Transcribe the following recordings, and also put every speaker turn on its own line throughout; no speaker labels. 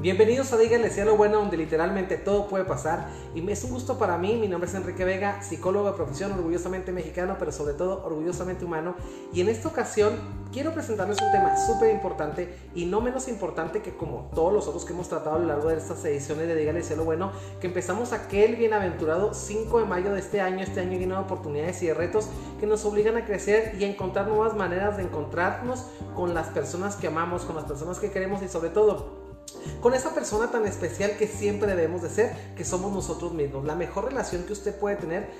Bienvenidos a Díganle Cielo Bueno, donde literalmente todo puede pasar. Y es un gusto para mí. Mi nombre es Enrique Vega, psicólogo de profesión, orgullosamente mexicano, pero sobre todo orgullosamente humano. Y en esta ocasión quiero presentarles un tema súper importante y no menos importante que como todos los otros que hemos tratado a lo largo de estas ediciones de Díganle Cielo Bueno, que empezamos aquel bienaventurado 5 de mayo de este año, este año lleno de oportunidades y de retos que nos obligan a crecer y a encontrar nuevas maneras de encontrarnos con las personas que amamos, con las personas que queremos y sobre todo con esa persona tan especial que siempre debemos de ser, que somos nosotros mismos. La mejor relación que usted puede tener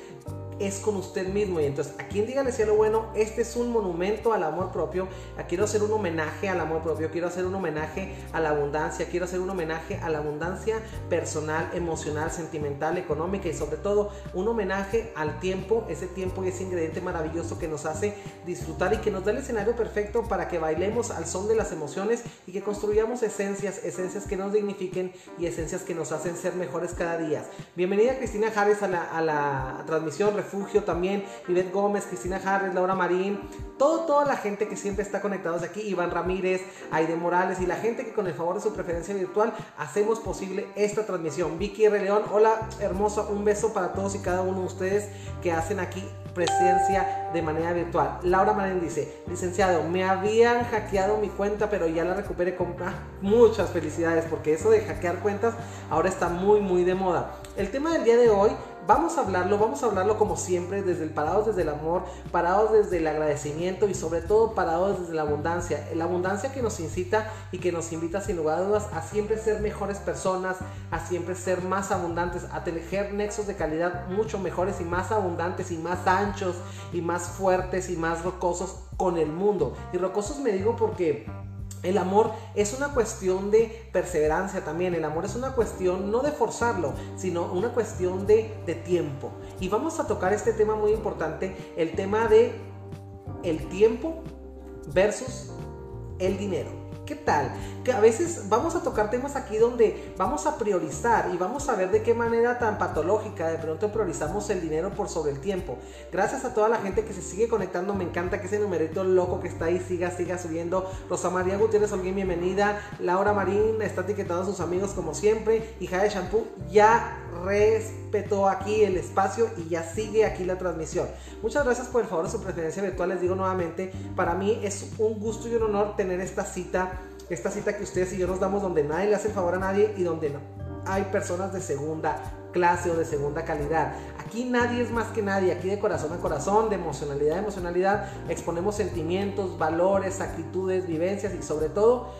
es con usted mismo. Y entonces, a quien dígale lo bueno, este es un monumento al amor propio. Quiero hacer un homenaje al amor propio, quiero hacer un homenaje a la abundancia, quiero hacer un homenaje a la abundancia personal, emocional, sentimental, económica y sobre todo un homenaje al tiempo, ese tiempo y ese ingrediente maravilloso que nos hace disfrutar y que nos da el escenario perfecto para que bailemos al son de las emociones y que construyamos esencias, esencias que nos dignifiquen y esencias que nos hacen ser mejores cada día. Bienvenida Cristina Harris a la, a la transmisión También, Ivette Gómez, Cristina Harris, Laura Marín, todo, toda la gente que siempre está conectados aquí, Iván Ramírez, Aide Morales y la gente que con el favor de su preferencia virtual hacemos posible esta transmisión. Vicky R. León, hola hermoso, un beso para todos y cada uno de ustedes que hacen aquí presencia de manera virtual. Laura Marín dice, licenciado, me habían hackeado mi cuenta, pero ya la recuperé con ah, muchas felicidades, porque eso de hackear cuentas ahora está muy, muy de moda. El tema del día de hoy Vamos a hablarlo, vamos a hablarlo como siempre, desde el parados desde el amor, parados desde el agradecimiento y sobre todo parados desde la abundancia. La abundancia que nos incita y que nos invita sin lugar a dudas a siempre ser mejores personas, a siempre ser más abundantes, a tener nexos de calidad mucho mejores y más abundantes y más anchos y más fuertes y más rocosos con el mundo. Y rocosos me digo porque el amor es una cuestión de perseverancia también. El amor es una cuestión no de forzarlo, sino una cuestión de, tiempo. Y vamos a tocar este tema muy importante, el tema de el tiempo versus el dinero. ¿Qué tal? Que a veces vamos a tocar temas aquí donde vamos a priorizar y vamos a ver de qué manera tan patológica de pronto priorizamos el dinero por sobre el tiempo. Gracias a toda la gente que se sigue conectando, me encanta que ese numerito loco que está ahí siga, siga subiendo. Rosa María Gutiérrez Holguín, bienvenida. Laura Marín está etiquetando a sus amigos como siempre. Y Jade Shampoo ya respetó aquí el espacio y ya sigue aquí la transmisión. Muchas gracias por el favor de su preferencia virtual. Les digo nuevamente, para mí es un gusto y un honor tener esta cita esta cita que ustedes y yo nos damos donde nadie le hace favor a nadie y donde no hay personas de segunda clase o de segunda calidad. Aquí nadie es más que nadie, aquí de corazón a corazón, de emocionalidad a emocionalidad, exponemos sentimientos, valores, actitudes, vivencias y sobre todo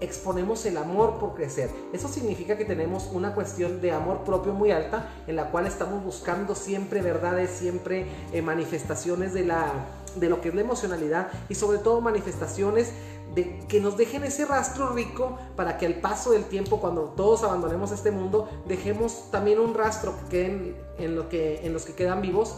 exponemos el amor por crecer. Eso significa que tenemos una cuestión de amor propio muy alta en la cual estamos buscando siempre verdades, siempre eh, manifestaciones de, la, de lo que es la emocionalidad y sobre todo manifestaciones de que nos dejen ese rastro rico para que al paso del tiempo, cuando todos abandonemos este mundo, dejemos también un rastro que queden en, lo que, en los que quedan vivos.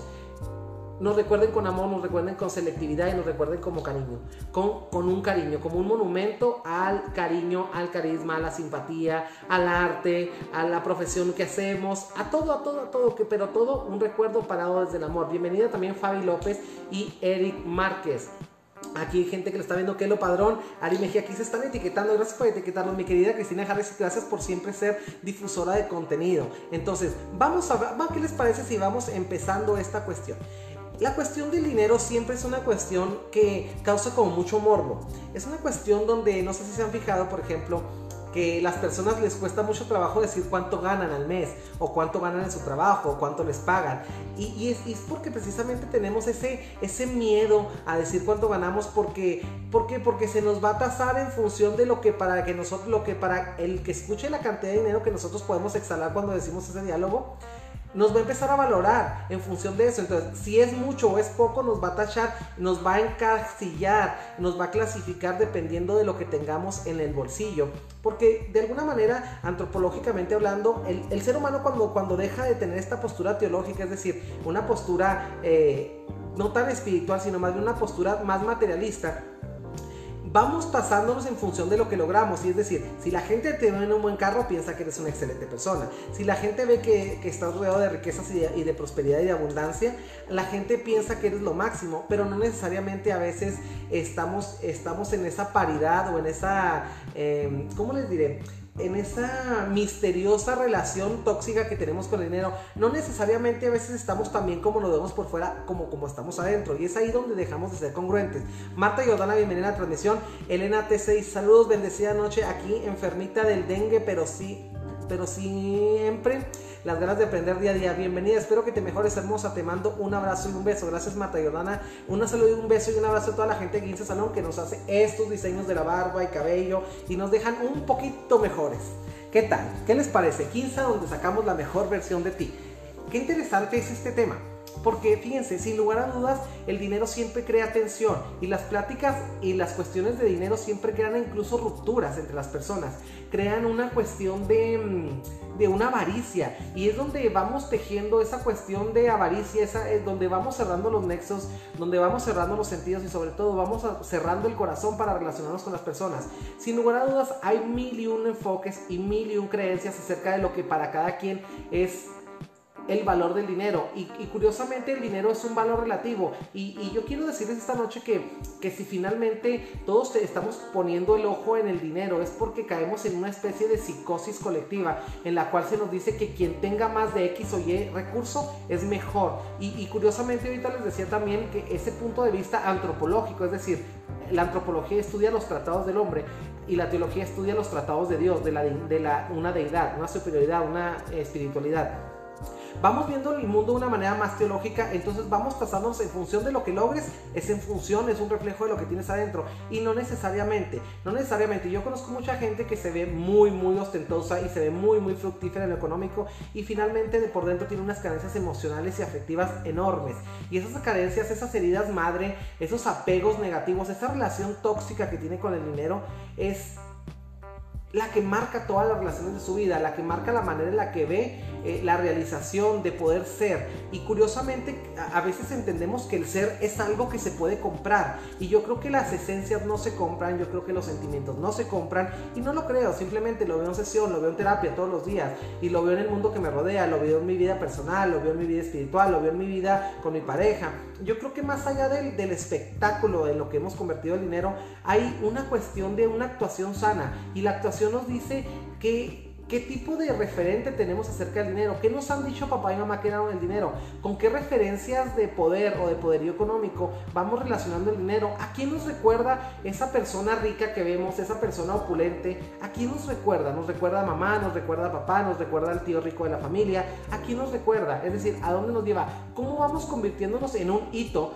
Nos recuerden con amor, nos recuerden con selectividad y nos recuerden como cariño, con, con un cariño, como un monumento al cariño, al carisma, a la simpatía, al arte, a la profesión que hacemos, a todo, a todo, a todo, que, pero todo un recuerdo parado desde el amor. Bienvenida también Fabi López y Eric Márquez. Aquí hay gente que lo está viendo, Kelo Padrón, Ari Mejía, aquí se están etiquetando, gracias por etiquetarnos, mi querida Cristina Harris, gracias por siempre ser difusora de contenido. Entonces, vamos a ver, ¿qué les parece si vamos empezando esta cuestión? La cuestión del dinero siempre es una cuestión que causa como mucho morbo. Es una cuestión donde, no sé si se han fijado, por ejemplo, que las personas les cuesta mucho trabajo decir cuánto ganan al mes o cuánto ganan en su trabajo o cuánto les pagan. Y, es, porque precisamente tenemos ese, ese miedo a decir cuánto ganamos porque, porque, porque se nos va a tasar en función de lo que para que nosotros, lo que para el que escuche la cantidad de dinero que nosotros podemos exhalar cuando decimos ese diálogo nos va a empezar a valorar en función de eso. Entonces, si es mucho o es poco, nos va a tachar, nos va a encasillar, nos va a clasificar dependiendo de lo que tengamos en el bolsillo. Porque de alguna manera, antropológicamente hablando, el, ser humano cuando, cuando deja de tener esta postura teológica, es decir, una postura eh, no tan espiritual, sino más bien una postura más materialista, vamos tasándonos en función de lo que logramos. Y es decir, si la gente te ve en un buen carro, piensa que eres una excelente persona. Si la gente ve que, estás rodeado de riquezas y de, prosperidad y de abundancia, la gente piensa que eres lo máximo. Pero no necesariamente a veces estamos, estamos en esa paridad o en esa, eh, ¿cómo les diré? En esa misteriosa relación tóxica que tenemos con el dinero. No necesariamente a veces estamos tan bien como lo vemos por fuera, como como estamos adentro. Y es ahí donde dejamos de ser congruentes. Marta Jordana, bienvenida a la transmisión. Elena T6, saludos, bendecida noche aquí, enfermita del dengue, pero sí, pero siempre las ganas de aprender día a día. Bienvenida, espero que te mejores hermosa. Te mando un abrazo y un beso. Gracias Marta Jordana. Un saludo y un beso y un abrazo a toda la gente de 15 Salón que nos hace estos diseños de la barba y cabello y nos dejan un poquito mejores. ¿Qué tal? ¿Qué les parece? 15 donde sacamos la mejor versión de ti. Qué interesante es este tema. Porque fíjense, sin lugar a dudas, el dinero siempre crea tensión y las pláticas y las cuestiones de dinero siempre crean incluso rupturas entre las personas. Crean una cuestión de, mm, de una avaricia y es donde vamos tejiendo esa cuestión de avaricia, esa, es donde vamos cerrando los nexos, donde vamos cerrando los sentidos y sobre todo vamos cerrando el corazón para relacionarnos con las personas. Sin lugar a dudas, hay mil y un enfoques y mil y un creencias acerca de lo que para cada quien es el valor del dinero. Y, curiosamente el dinero es un valor relativo. Y, yo quiero decirles esta noche que, que si finalmente todos estamos poniendo el ojo en el dinero es porque caemos en una especie de psicosis colectiva en la cual se nos dice que quien tenga más de X o Y recurso es mejor. Y, curiosamente ahorita les decía también que ese punto de vista antropológico, es decir, la antropología estudia los tratados del hombre y la teología estudia los tratados de Dios, de, la, de la, una deidad, una superioridad, una espiritualidad vamos viendo el mundo de una manera más teológica, entonces vamos tasándonos en función de lo que logres, es en función, es un reflejo de lo que tienes adentro y no necesariamente, no necesariamente. Yo conozco mucha gente que se ve muy, muy ostentosa y se ve muy, muy fructífera en lo económico y finalmente de por dentro tiene unas carencias emocionales y afectivas enormes. Y esas carencias, esas heridas madre, esos apegos negativos, esa relación tóxica que tiene con el dinero es la que marca todas las relaciones de su vida, la que marca la manera en la que ve eh, la realización de poder ser. Y curiosamente a, veces entendemos que el ser es algo que se puede comprar. Y yo creo que las esencias no se compran, yo creo que los sentimientos no se compran. Y no lo creo, simplemente lo veo en sesión, lo veo en terapia todos los días. Y lo veo en el mundo que me rodea, lo veo en mi vida personal, lo veo en mi vida espiritual, lo veo en mi vida con mi pareja. Yo creo que más allá del, espectáculo, de lo que hemos convertido el dinero, hay una cuestión de una actuación sana. Y la actuación nos dice que ¿Qué tipo de referente tenemos acerca del dinero? ¿Qué nos han dicho papá y mamá que eran el dinero? ¿Con qué referencias de poder o de poderío económico vamos relacionando el dinero? ¿A quién nos recuerda esa persona rica que vemos, esa persona opulente? ¿A quién nos recuerda? ¿Nos recuerda a mamá? ¿Nos recuerda a papá? ¿Nos recuerda al tío rico de la familia? ¿A quién nos recuerda? Es decir, ¿a dónde nos lleva? ¿Cómo vamos convirtiéndonos en un hito?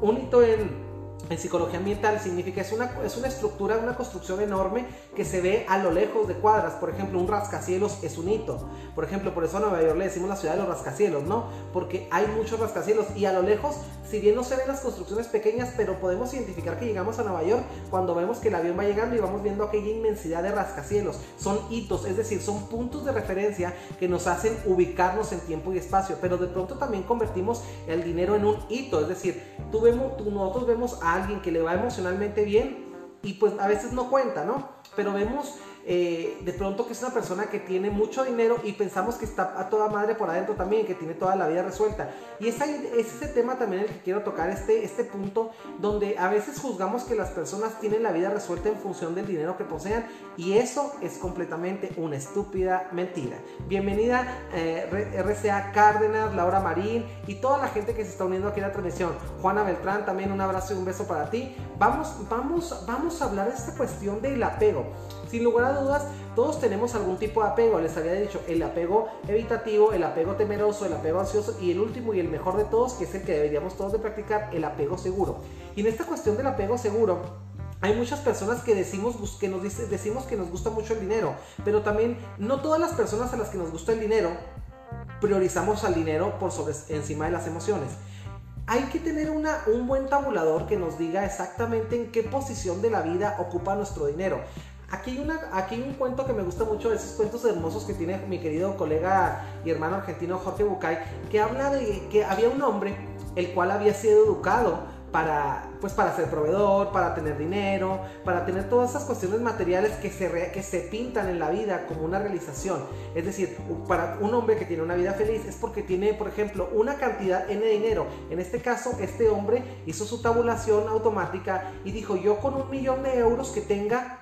Un hito en en psicología ambiental significa es una, es una estructura, una construcción enorme que se ve a lo lejos de cuadras. Por ejemplo, un rascacielos es un hito. Por ejemplo, por eso a Nueva York le decimos la ciudad de los rascacielos, ¿no? Porque hay muchos rascacielos y a lo lejos, si bien no se ven las construcciones pequeñas, pero podemos identificar que llegamos a Nueva York cuando vemos que el avión va llegando y vamos viendo aquella inmensidad de rascacielos. Son hitos, es decir, son puntos de referencia que nos hacen ubicarnos en tiempo y espacio, pero de pronto también convertimos el dinero en un hito, es decir, tú vemos, tú, nosotros vemos a alguien que le va emocionalmente bien y pues a veces no cuenta, ¿no? Pero vemos eh, de pronto que es una persona que tiene mucho dinero y pensamos que está a toda madre por adentro también, que tiene toda la vida resuelta. Y es, es ese tema también el que quiero tocar, este, este punto donde a veces juzgamos que las personas tienen la vida resuelta en función del dinero que posean y eso es completamente una estúpida mentira. Bienvenida eh, RCA Cárdenas, Laura Marín y toda la gente que se está uniendo aquí a la transmisión. Juana Beltrán, también un abrazo y un beso para ti. Vamos, vamos, vamos a hablar de esta cuestión del apego. Sin lugar a dudas, todos tenemos algún tipo de apego. Les había dicho el apego evitativo, el apego temeroso, el apego ansioso y el último y el mejor de todos, que es el que deberíamos todos de practicar, el apego seguro. Y en esta cuestión del apego seguro, hay muchas personas que decimos que nos decimos que nos gusta mucho el dinero, pero también no todas las personas a las que nos gusta el dinero priorizamos al dinero por sobre encima de las emociones. Hay que tener un buen tabulador que nos diga exactamente en qué posición de la vida ocupa nuestro dinero. Aquí hay, una, aquí un cuento que me gusta mucho, esos cuentos hermosos que tiene mi querido colega y hermano argentino Jorge Bucay, que habla de que había un hombre el cual había sido educado para, pues para ser proveedor, para tener dinero, para tener todas esas cuestiones materiales que se, que se pintan en la vida como una realización. Es decir, para un hombre que tiene una vida feliz es porque tiene, por ejemplo, una cantidad N de dinero. En este caso, este hombre hizo su tabulación automática y dijo, yo con un millón de euros que tenga,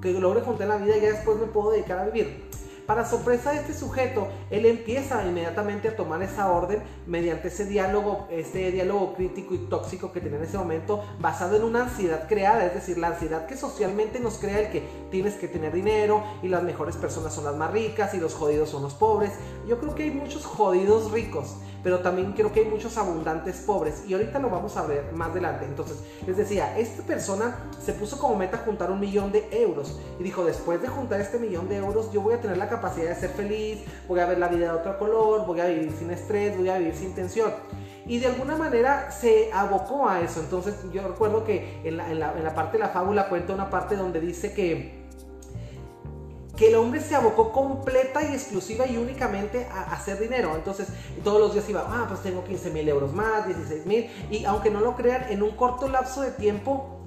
que logre juntar en la vida y ya después me puedo dedicar a vivir. Para sorpresa de este sujeto, él empieza inmediatamente a tomar esa orden mediante ese diálogo, este diálogo crítico y tóxico que tenía en ese momento, basado en una ansiedad creada, es decir, la ansiedad que socialmente nos crea el que tienes que tener dinero y las mejores personas son las más ricas y los jodidos son los pobres. Yo creo que hay muchos jodidos ricos pero también creo que hay muchos abundantes pobres y ahorita lo vamos a ver más adelante. Entonces, les decía, esta persona se puso como meta juntar un millón de euros y dijo, después de juntar este millón de euros, yo voy a tener la capacidad de ser feliz, voy a ver la vida de otro color, voy a vivir sin estrés, voy a vivir sin tensión. Y de alguna manera se abocó a eso. Entonces yo recuerdo que en la, en la, en la parte de la fábula cuenta una parte donde dice que que el hombre se abocó completa y exclusiva y únicamente a hacer dinero. Entonces, todos los días iba, ah, pues tengo 15 mil euros más, 16 mil. Y aunque no lo crean, en un corto lapso de tiempo,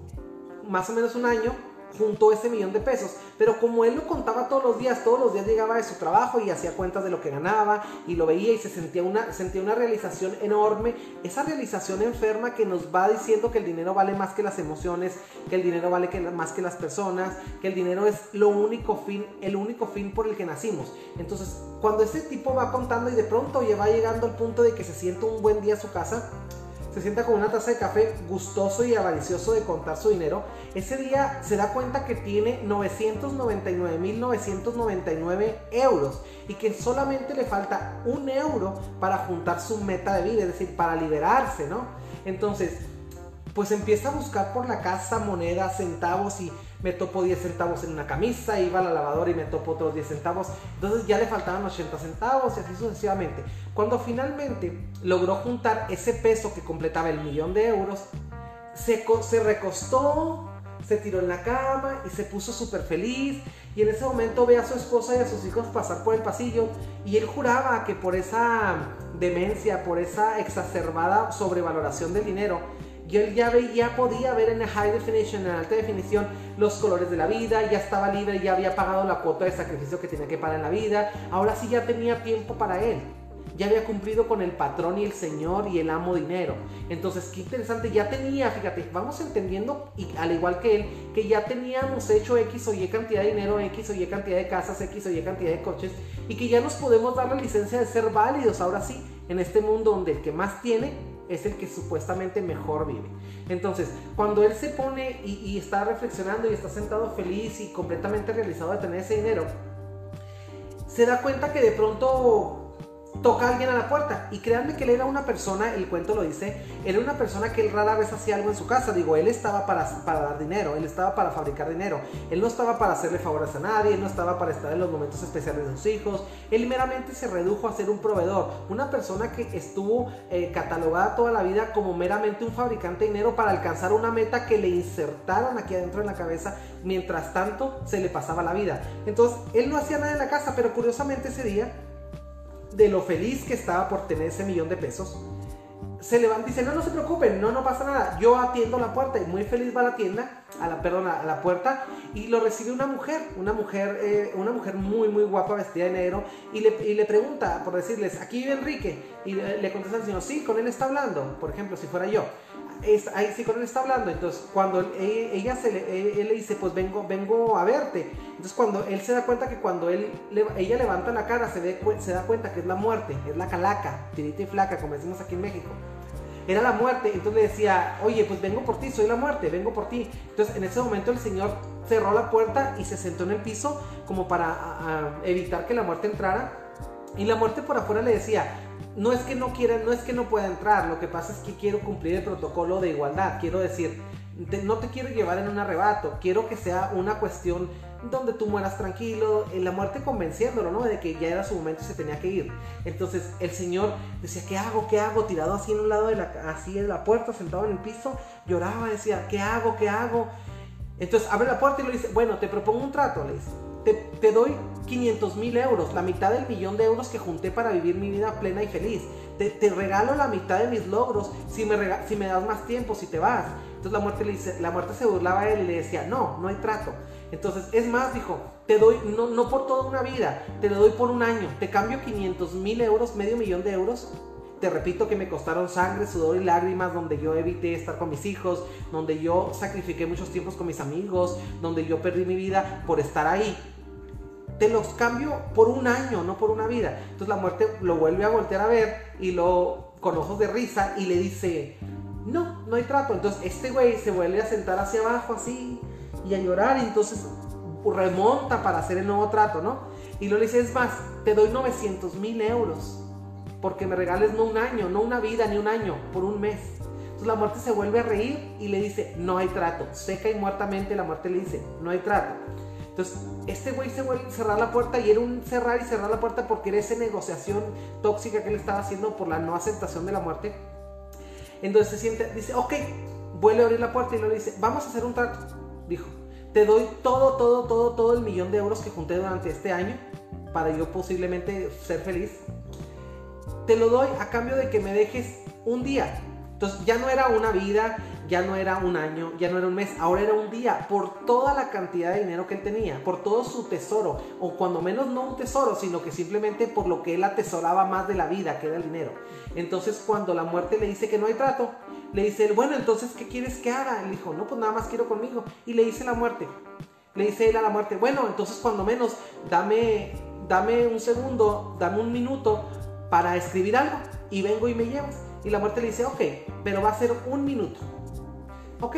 más o menos un año, juntó ese millón de pesos. Pero como él lo contaba todos los días, todos los días llegaba de su trabajo y hacía cuentas de lo que ganaba y lo veía y se sentía una, sentía una realización enorme. Esa realización enferma que nos va diciendo que el dinero vale más que las emociones, que el dinero vale más que las personas, que el dinero es lo único fin, el único fin por el que nacimos. Entonces, cuando ese tipo va contando y de pronto ya va llegando al punto de que se siente un buen día a su casa, se sienta con una taza de café gustoso y avaricioso de contar su dinero, ese día se da cuenta que tiene 999.999 euros y que solamente le falta un euro para juntar su meta de vida, es decir, para liberarse, ¿no? Entonces, pues empieza a buscar por la casa monedas, centavos y me topo 10 centavos en una camisa, iba a la lavadora y me topo otros 10 centavos, entonces ya le faltaban 80 centavos y así sucesivamente. Cuando finalmente logró juntar ese peso que completaba el millón de euros, se, se recostó, se tiró en la cama y se puso súper feliz. Y en ese momento ve a su esposa y a sus hijos pasar por el pasillo y él juraba que por esa demencia, por esa exacerbada sobrevaloración del dinero, y él ya, ya podía ver en high definition, en alta definición, los colores de la vida, ya estaba libre, ya había pagado la cuota de sacrificio que tenía que pagar en la vida, ahora sí ya tenía tiempo para él. Ya había cumplido con el patrón y el señor y el amo dinero. Entonces, qué interesante, ya tenía, fíjate, vamos entendiendo, y al igual que él, que ya teníamos hecho X o Y cantidad de dinero, X o Y cantidad de casas, X o Y cantidad de coches, y que ya nos podemos dar la licencia de ser válidos ahora sí, en este mundo donde el que más tiene es el que supuestamente mejor vive. Entonces, cuando él se pone y, está reflexionando y está sentado feliz y completamente realizado de tener ese dinero, se da cuenta que de pronto toca alguien a la puerta. Y créanme que él era una persona, el cuento lo dice, era una persona que él rara vez hacía algo en su casa. Digo, él estaba para, para dar dinero, él estaba para fabricar dinero. Él no estaba para hacerle favores a nadie, él no estaba para estar en los momentos especiales de sus hijos. Él meramente se redujo a ser un proveedor. Una persona que estuvo eh, catalogada toda la vida como meramente un fabricante de dinero para alcanzar una meta que le insertaron aquí adentro en la cabeza. Mientras tanto, se le pasaba la vida. Entonces, él no hacía nada en la casa, pero curiosamente ese día de lo feliz que estaba por tener ese millón de pesos, se levanta y dice, no, no se preocupen, no, no pasa nada, yo atiendo la puerta y muy feliz va a la tienda, a la, perdón, a la puerta y lo recibe una mujer, una mujer, eh, una mujer muy, muy guapa vestida de negro y le, y le pregunta, por decirles, aquí vive Enrique y le, le contesta el señor, sí, con él está hablando, por ejemplo, si fuera yo ahí sí con él está hablando. Entonces, cuando e, ella se le, e, él le dice, pues vengo, vengo a verte. Entonces, cuando él se da cuenta que cuando él, ella levanta la cara, se, ve, se da cuenta que es la muerte, es la calaca, tirita y flaca, como decimos aquí en México. Era la muerte, entonces le decía, oye, pues vengo por ti, soy la muerte, vengo por ti. Entonces, en ese momento el Señor cerró la puerta y se sentó en el piso como para evitar que la muerte entrara. Y la muerte por afuera le decía, no es que no quiera, no es que no pueda entrar, lo que pasa es que quiero cumplir el protocolo de igualdad, quiero decir, no te quiero llevar en un arrebato, quiero que sea una cuestión donde tú mueras tranquilo, en la muerte convenciéndolo, ¿no? De que ya era su momento y se tenía que ir. Entonces el Señor decía, ¿qué hago? ¿Qué hago? Tirado así en un lado de la, así en la puerta, sentado en el piso, lloraba, decía, ¿qué hago? ¿Qué hago? Entonces abre la puerta y le dice, bueno, te propongo un trato, le dice te, doy 500 mil euros, la mitad del millón de euros que junté para vivir mi vida plena y feliz. Te, regalo la mitad de mis logros si me, si me das más tiempo, si te vas. Entonces la muerte, le dice, la muerte se burlaba de él y le decía, no, no hay trato. Entonces, es más, dijo, te doy, no, no por toda una vida, te lo doy por un año, te cambio 500 mil euros, medio millón de euros, te repito que me costaron sangre, sudor y lágrimas, donde yo evité estar con mis hijos, donde yo sacrifiqué muchos tiempos con mis amigos, donde yo perdí mi vida por estar ahí. Te los cambio por un año, no por una vida. Entonces la muerte lo vuelve a voltear a ver y lo con ojos de risa y le dice, no, no hay trato. Entonces este güey se vuelve a sentar hacia abajo así y a llorar y entonces remonta para hacer el nuevo trato, ¿no? Y lo le dice, es más, te doy 900 mil euros porque me regales no un año, no una vida, ni un año, por un mes. Entonces la muerte se vuelve a reír y le dice, no hay trato. Seca y muertamente la muerte le dice, no hay trato. Entonces, este güey se vuelve a cerrar la puerta y era un cerrar y cerrar la puerta porque era esa negociación tóxica que él estaba haciendo por la no aceptación de la muerte. Entonces se siente, dice, ok, vuelve a abrir la puerta y le dice, vamos a hacer un trato. Dijo, te doy todo, todo, todo, todo el millón de euros que junté durante este año para yo posiblemente ser feliz te lo doy a cambio de que me dejes un día. Entonces ya no era una vida, ya no era un año, ya no era un mes, ahora era un día por toda la cantidad de dinero que él tenía, por todo su tesoro, o cuando menos no un tesoro, sino que simplemente por lo que él atesoraba más de la vida, que era el dinero. Entonces cuando la muerte le dice que no hay trato, le dice bueno, entonces ¿qué quieres que haga? Él dijo, no, pues nada más quiero conmigo. Y le dice la muerte, le dice él a la muerte, bueno, entonces cuando menos dame, dame un segundo, dame un minuto para escribir algo y vengo y me llevas. Y la muerte le dice, ok, pero va a ser un minuto. Ok,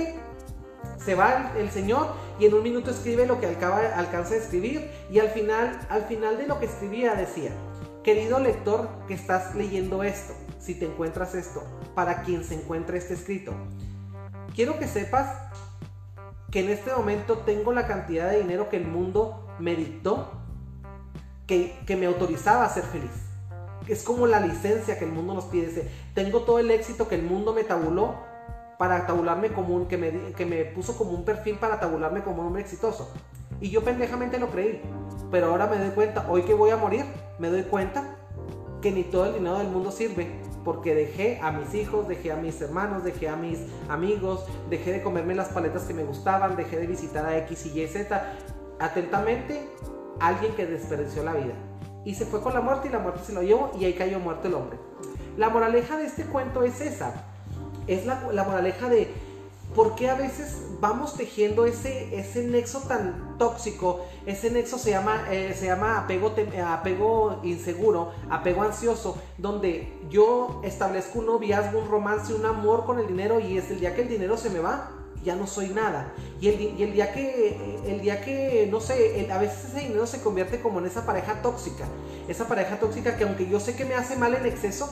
se va el, Señor y en un minuto escribe lo que acaba, alcanza de escribir y al final, al final de lo que escribía decía, querido lector que estás leyendo esto, si te encuentras esto, para quien se encuentre este escrito, quiero que sepas que en este momento tengo la cantidad de dinero que el mundo me dictó, que, que me autorizaba a ser feliz es como la licencia que el mundo nos pide. tengo todo el éxito que el mundo me tabuló para tabularme como un, que me, que me puso como un perfil para tabularme como un hombre exitoso. Y yo pendejamente lo creí. Pero ahora me doy cuenta, hoy que voy a morir, me doy cuenta que ni todo el dinero del mundo sirve. Porque dejé a mis hijos, dejé a mis hermanos, dejé a mis amigos, dejé de comerme las paletas que me gustaban, dejé de visitar a X y Y, Z. Atentamente, alguien que desperdició la vida y se fue con la muerte y la muerte se lo llevó y ahí cayó muerto el hombre. La moraleja de este cuento es esa. Es la, moraleja de por qué a veces vamos tejiendo ese, ese nexo tan tóxico. Ese nexo se llama, eh, se llama apego, apego inseguro, apego ansioso, donde yo establezco un noviazgo, un romance, un amor con el dinero y es el día que el dinero se me va, ya no soy nada. Y el, día que, el día que, no sé, a veces ese dinero se convierte como en esa pareja tóxica. Esa pareja tóxica que aunque yo sé que me hace mal en exceso,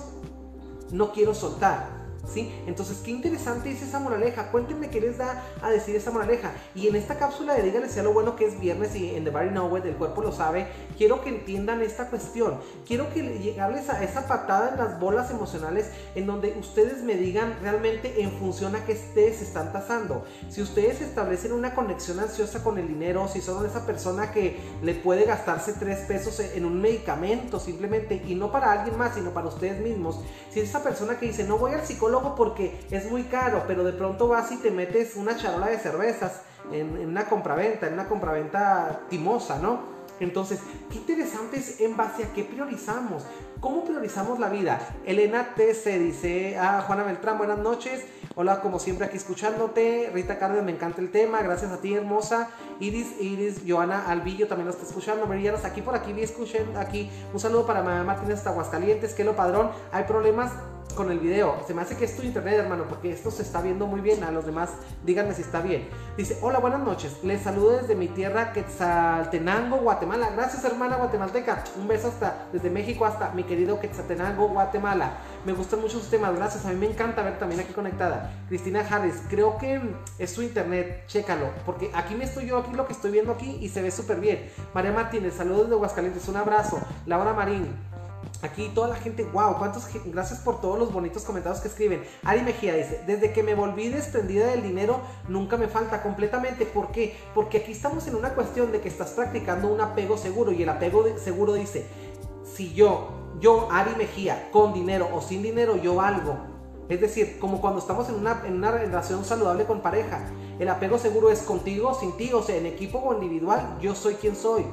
no quiero soltar. ¿Sí? Entonces, qué interesante es esa moraleja. Cuéntenme qué les da a decir esa moraleja. Y en esta cápsula de Díganle sea lo bueno que es viernes y en The Body Nowhere, el cuerpo lo sabe, quiero que entiendan esta cuestión. Quiero que llegarles a esa patada en las bolas emocionales en donde ustedes me digan realmente en función a qué ustedes están tasando. Si ustedes establecen una conexión ansiosa con el dinero, si son esa persona que le puede gastarse tres pesos en un medicamento simplemente y no para alguien más, sino para ustedes mismos. Si es esa persona que dice, no voy al psicólogo, porque es muy caro, pero de pronto vas y te metes una charola de cervezas en, una compraventa, en una compraventa timosa, ¿no? Entonces, qué interesante es en base a qué priorizamos. ¿Cómo priorizamos la vida? Elena TC dice, ah, Juana Beltrán, buenas noches. Hola, como siempre aquí escuchándote. Rita Cárdenas, me encanta el tema. Gracias a ti, hermosa. Iris, Iris, Joana Alvillo también lo está escuchando. Merillanos, aquí por aquí vi escuchen aquí. Un saludo para Martínez hasta Aguascalientes. Que lo padrón. Hay problemas con el video. Se me hace que es tu internet, hermano, porque esto se está viendo muy bien. A los demás, díganme si está bien. Dice, hola, buenas noches. Les saludo desde mi tierra, Quetzaltenango, Guatemala. Gracias, hermana guatemalteca. Un beso hasta desde México hasta mi querido Quetzaltenango, Guatemala. Me gustan mucho sus temas, gracias. A mí me encanta ver también aquí conectada. Cristina Harris, creo que es su internet, chécalo. Porque aquí me estoy yo, aquí lo que estoy viendo aquí y se ve súper bien. María Martínez, saludos de Aguascalientes, un abrazo. Laura Marín, Aquí toda la gente, wow, cuántos, gracias por todos los bonitos comentarios que escriben. Ari Mejía dice, desde que me volví desprendida del dinero, nunca me falta completamente. ¿Por qué? Porque aquí estamos en una cuestión de que estás practicando un apego seguro y el apego seguro dice, si yo, yo, Ari Mejía, con dinero o sin dinero, yo valgo. Es decir, como cuando estamos en una, en una relación saludable con pareja. El apego seguro es contigo, sin ti, o sea, en equipo o individual, yo soy quien soy.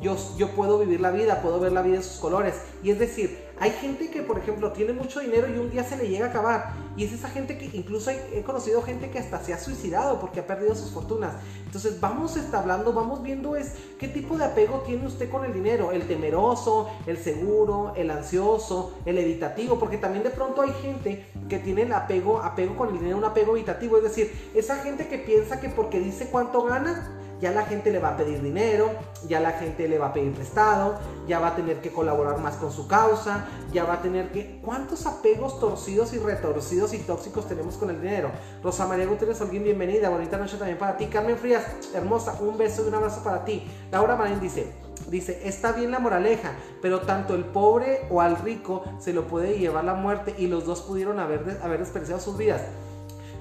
Yo, yo puedo vivir la vida, puedo ver la vida en sus colores. Y es decir, hay gente que, por ejemplo, tiene mucho dinero y un día se le llega a acabar. Y es esa gente que incluso he conocido gente que hasta se ha suicidado porque ha perdido sus fortunas. Entonces vamos hablando, vamos viendo es qué tipo de apego tiene usted con el dinero. El temeroso, el seguro, el ansioso, el evitativo. Porque también de pronto hay gente que tiene el apego, apego con el dinero, un apego evitativo. Es decir, esa gente que piensa que porque dice cuánto gana, ya la gente le va a pedir dinero, ya la gente le va a pedir prestado, ya va a tener que colaborar más con su causa, ya va a tener que... ¿Cuántos apegos torcidos y retorcidos y tóxicos tenemos con el dinero? Rosa María Gutiérrez Holguín, bienvenida, bonita noche también para ti. Carmen Frías, hermosa, un beso y un abrazo para ti. Laura Marín dice, dice, está bien la moraleja, pero tanto el pobre o al rico se lo puede llevar la muerte y los dos pudieron haber, haber sus vidas.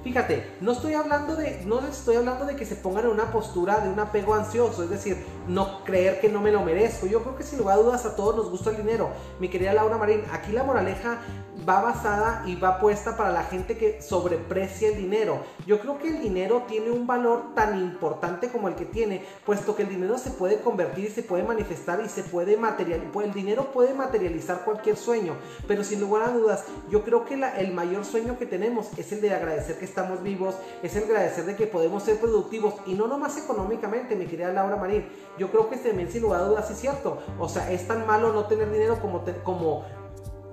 Fíjate, no estoy hablando de, no estoy hablando de que se pongan en una postura de un apego ansioso, es decir, no creer que no me lo merezco. Yo creo que sin lugar a dudas a todos nos gusta el dinero. Mi querida Laura Marín, aquí la moraleja va basada y va puesta para la gente que sobreprecia el dinero. Yo creo que el dinero tiene un valor tan importante como el que tiene, puesto que el dinero se puede convertir se puede manifestar y se puede materializar. El dinero puede materializar cualquier sueño, pero sin lugar a dudas, yo creo que el mayor sueño que tenemos es el de agradecer que estamos vivos, es el agradecer de que podemos ser productivos y no nomás económicamente, mi querida Laura Marín. Yo creo que también sin lugar a dudas es cierto. O sea, es tan malo no tener dinero como, como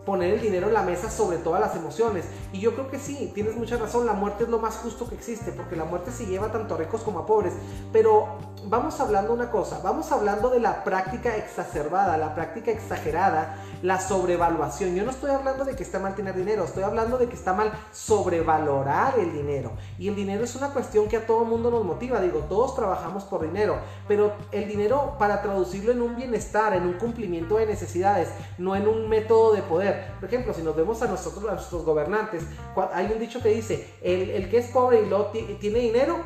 poner el dinero en la mesa sobre todas las emociones. Y yo creo que sí, tienes mucha razón, la muerte es lo más justo que existe, porque la muerte se lleva tanto a ricos como a pobres. Pero vamos hablando una cosa, vamos hablando de la práctica exacerbada, la práctica exagerada, la sobrevaluación. Yo no estoy hablando de que está mal tener dinero, estoy hablando de que está mal sobrevalorar el dinero. Y el dinero es una cuestión que a todo mundo nos motiva, digo, todos trabajamos por dinero, pero el dinero para traducirlo en un bienestar, en un cumplimiento de necesidades, no en un método de poder por ejemplo, si nos vemos a nosotros, a nuestros gobernantes, hay un dicho que dice, el, que es pobre y lo tiene dinero,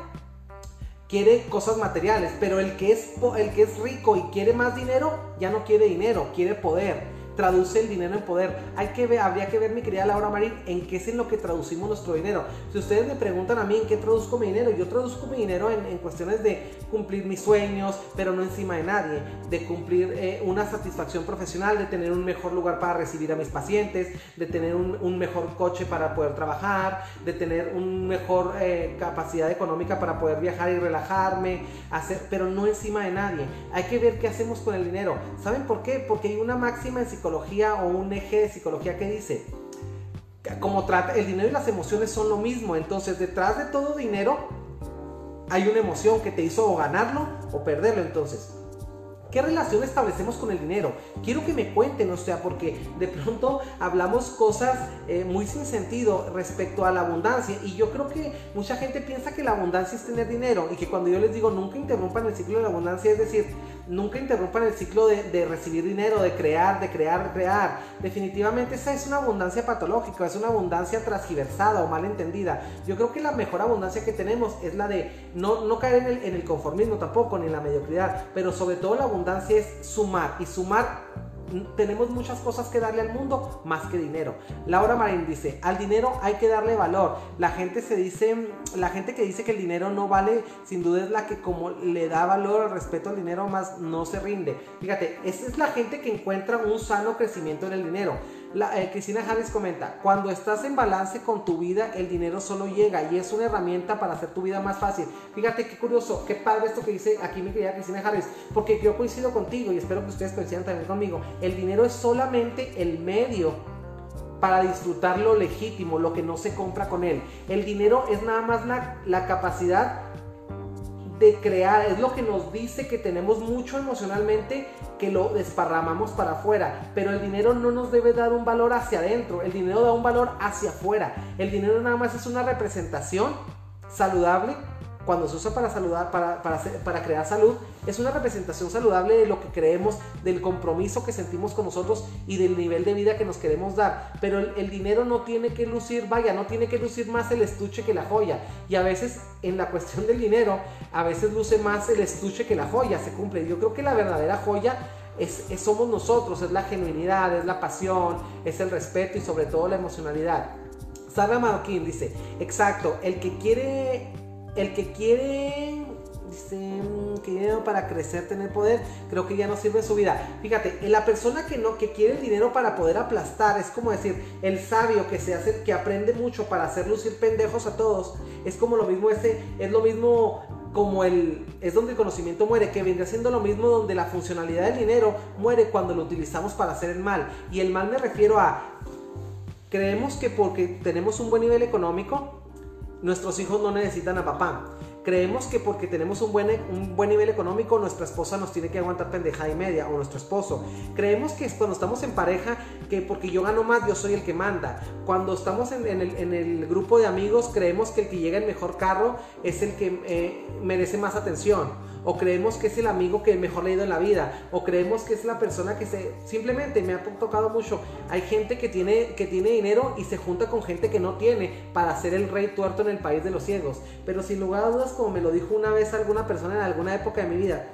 quiere cosas materiales, pero el que, es, el que es rico y quiere más dinero, ya no quiere dinero, quiere poder traduce el dinero en poder. Hay que ver, habría que ver, mi querida Laura Marín, en qué es en lo que traducimos nuestro dinero. Si ustedes me preguntan a mí en qué traduzco mi dinero, yo traduzco mi dinero en, cuestiones de cumplir mis sueños, pero no encima de nadie, de cumplir eh, una satisfacción profesional, de tener un mejor lugar para recibir a mis pacientes, de tener un, mejor coche para poder trabajar, de tener una mejor eh, capacidad económica para poder viajar y relajarme, hacer, pero no encima de nadie. Hay que ver qué hacemos con el dinero. ¿Saben por qué? Porque hay una máxima en psicología o un eje de psicología que dice, como trata, el dinero y las emociones son lo mismo, entonces detrás de todo dinero hay una emoción que te hizo ganarlo o perderlo, entonces ¿Qué relación establecemos con el dinero? Quiero que me cuenten, o sea, porque de pronto hablamos cosas eh, muy sin sentido respecto a la abundancia y yo creo que mucha gente piensa que la abundancia es tener dinero y que cuando yo les digo nunca interrumpan el ciclo de la abundancia, es decir, nunca interrumpan el ciclo de, recibir dinero, de crear, de crear, de crear. Definitivamente esa es una abundancia patológica, es una abundancia transgiversada o mal entendida. Yo creo que la mejor abundancia que tenemos es la de no, no caer en el, en el conformismo tampoco, ni en la mediocridad, pero sobre todo la abundancia es sumar y sumar tenemos muchas cosas que darle al mundo más que dinero. Laura Marín dice, al dinero hay que darle valor. La gente se dice, la gente que dice que el dinero no vale, sin duda es la que como le da valor al respeto al dinero más no se rinde. Fíjate, esa es la gente que encuentra un sano crecimiento en el dinero. La, eh, Cristina Harris comenta, cuando estás en balance con tu vida, el dinero solo llega y es una herramienta para hacer tu vida más fácil. Fíjate qué curioso, qué padre esto que dice aquí mi querida Cristina Harris, porque yo coincido contigo y espero que ustedes coincidan también conmigo. El dinero es solamente el medio para disfrutar lo legítimo, lo que no se compra con él. El dinero es nada más la, la capacidad de crear, es lo que nos dice que tenemos mucho emocionalmente que lo desparramamos para afuera, pero el dinero no nos debe dar un valor hacia adentro, el dinero da un valor hacia afuera, el dinero nada más es una representación saludable cuando se usa para saludar, para, para, crear salud, es una representación saludable de lo que creemos, del compromiso que sentimos con nosotros y del nivel de vida que nos queremos dar. Pero el, dinero no tiene que lucir, vaya, no tiene que lucir más el estuche que la joya. Y a veces en la cuestión del dinero, a veces luce más el estuche que la joya, se cumple. Yo creo que la verdadera joya es, somos nosotros, es la genuinidad, es la pasión, es el respeto y sobre todo la emocionalidad. Sara Marroquín dice, exacto, el que quiere el que quiere dice mm, que dinero para crecer, tener poder, creo que ya no sirve su vida. Fíjate, la persona que no, que quiere el dinero para poder aplastar, es como decir, el sabio que se hace, que aprende mucho para hacer lucir pendejos a todos, es como lo mismo ese, es lo mismo como el es donde el conocimiento muere, que vendría siendo lo mismo donde la funcionalidad del dinero muere cuando lo utilizamos para hacer el mal. Y el mal me refiero a creemos que porque tenemos un buen nivel económico, nuestros hijos no necesitan a papá. Creemos que porque tenemos un buen, un buen nivel económico, nuestra esposa nos tiene que aguantar pendejada y media, o nuestro esposo. Creemos que cuando estamos en pareja, que porque yo gano más, yo soy el que manda. Cuando estamos en, el, en el, grupo de amigos, creemos que el que llega en mejor carro es el que eh, merece más atención o creemos que es el amigo que mejor le ha ido en la vida, o creemos que es la persona que se simplemente me ha tocado mucho. Hay gente que tiene que tiene dinero y se junta con gente que no tiene para ser el rey tuerto en el país de los ciegos. Pero sin lugar a dudas, como me lo dijo una vez alguna persona en alguna época de mi vida,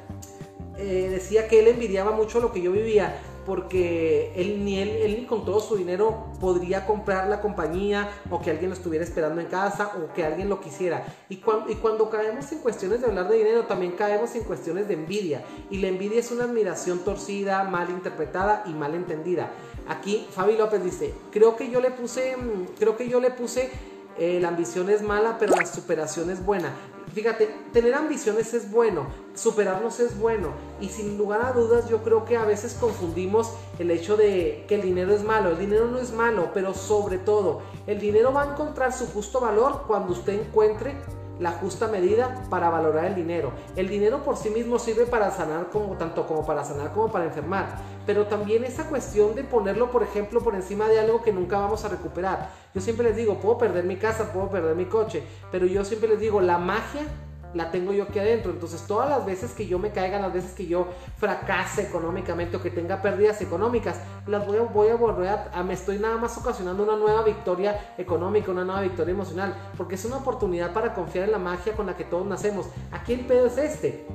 eh, decía que él envidiaba mucho lo que yo vivía porque él ni él, ni con todo su dinero podría comprar la compañía o que alguien lo estuviera esperando en casa o que alguien lo quisiera. Y, y cuando caemos en cuestiones de hablar de dinero, también caemos en cuestiones de envidia. Y la envidia es una admiración torcida, mal interpretada y mal entendida. Aquí Fabi López dice, creo que yo le puse, mm, creo que yo le puse, eh, la ambición es mala, pero la superación es buena. Fíjate, tener ambiciones es bueno, superarnos es bueno. Y sin lugar a dudas yo creo que a veces confundimos el hecho de que el dinero es malo. El dinero no es malo, pero sobre todo, el dinero va a encontrar su justo valor cuando usted encuentre la justa medida para valorar el dinero. El dinero por sí mismo sirve para sanar tanto como para sanar como para enfermar, pero también esa cuestión de ponerlo, por ejemplo, por encima de algo que nunca vamos a recuperar. Yo siempre les digo, puedo perder mi casa, puedo perder mi coche, pero yo siempre les digo, la magia la tengo yo aquí adentro. Entonces, todas las veces que yo me caiga, las veces que yo fracase económicamente o que tenga pérdidas económicas, las voy a, voy a volver a, me estoy nada más ocasionando una nueva victoria económica, una nueva victoria emocional, porque es una oportunidad para confiar en la magia con la que todos nacemos. Aquí el pedo es este.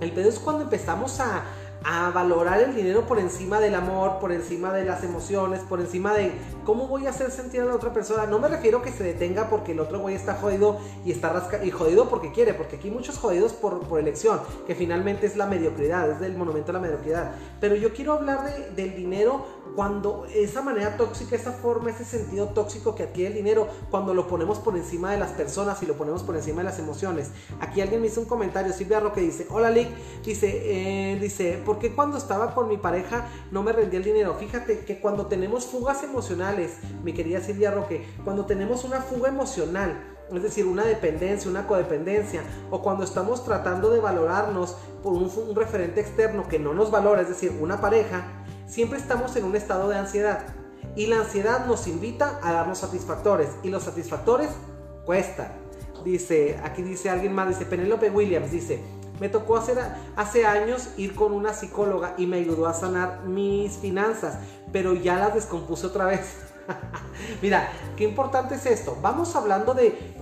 El pedo es cuando empezamos a, a valorar el dinero por encima del amor, por encima de las emociones, por encima de cómo voy a hacer sentir a la otra persona. No me refiero que se detenga porque el otro güey está jodido y está rasca y jodido porque quiere, porque aquí hay muchos jodidos por, por elección, que finalmente es la mediocridad, es del monumento a la mediocridad. Pero yo quiero hablar de, del dinero cuando esa manera tóxica, esa forma, ese sentido tóxico que adquiere el dinero, cuando lo ponemos por encima de las personas y lo ponemos por encima de las emociones. Aquí alguien me hizo un comentario, Silvia que dice, hola Lick, dice, eh, dice, ¿por qué cuando estaba con mi pareja no me rendía el dinero? Fíjate que cuando tenemos fugas emocionales, mi querida Silvia Roque, cuando tenemos una fuga emocional, es decir, una dependencia, una codependencia, o cuando estamos tratando de valorarnos por un, un referente externo que no nos valora, es decir, una pareja, siempre estamos en un estado de ansiedad. Y la ansiedad nos invita a darnos satisfactores. Y los satisfactores cuestan. Dice, aquí dice alguien más, dice Penelope Williams, dice, me tocó hacer, hace años ir con una psicóloga y me ayudó a sanar mis finanzas, pero ya las descompuse otra vez. Mira, qué importante es esto. Vamos hablando de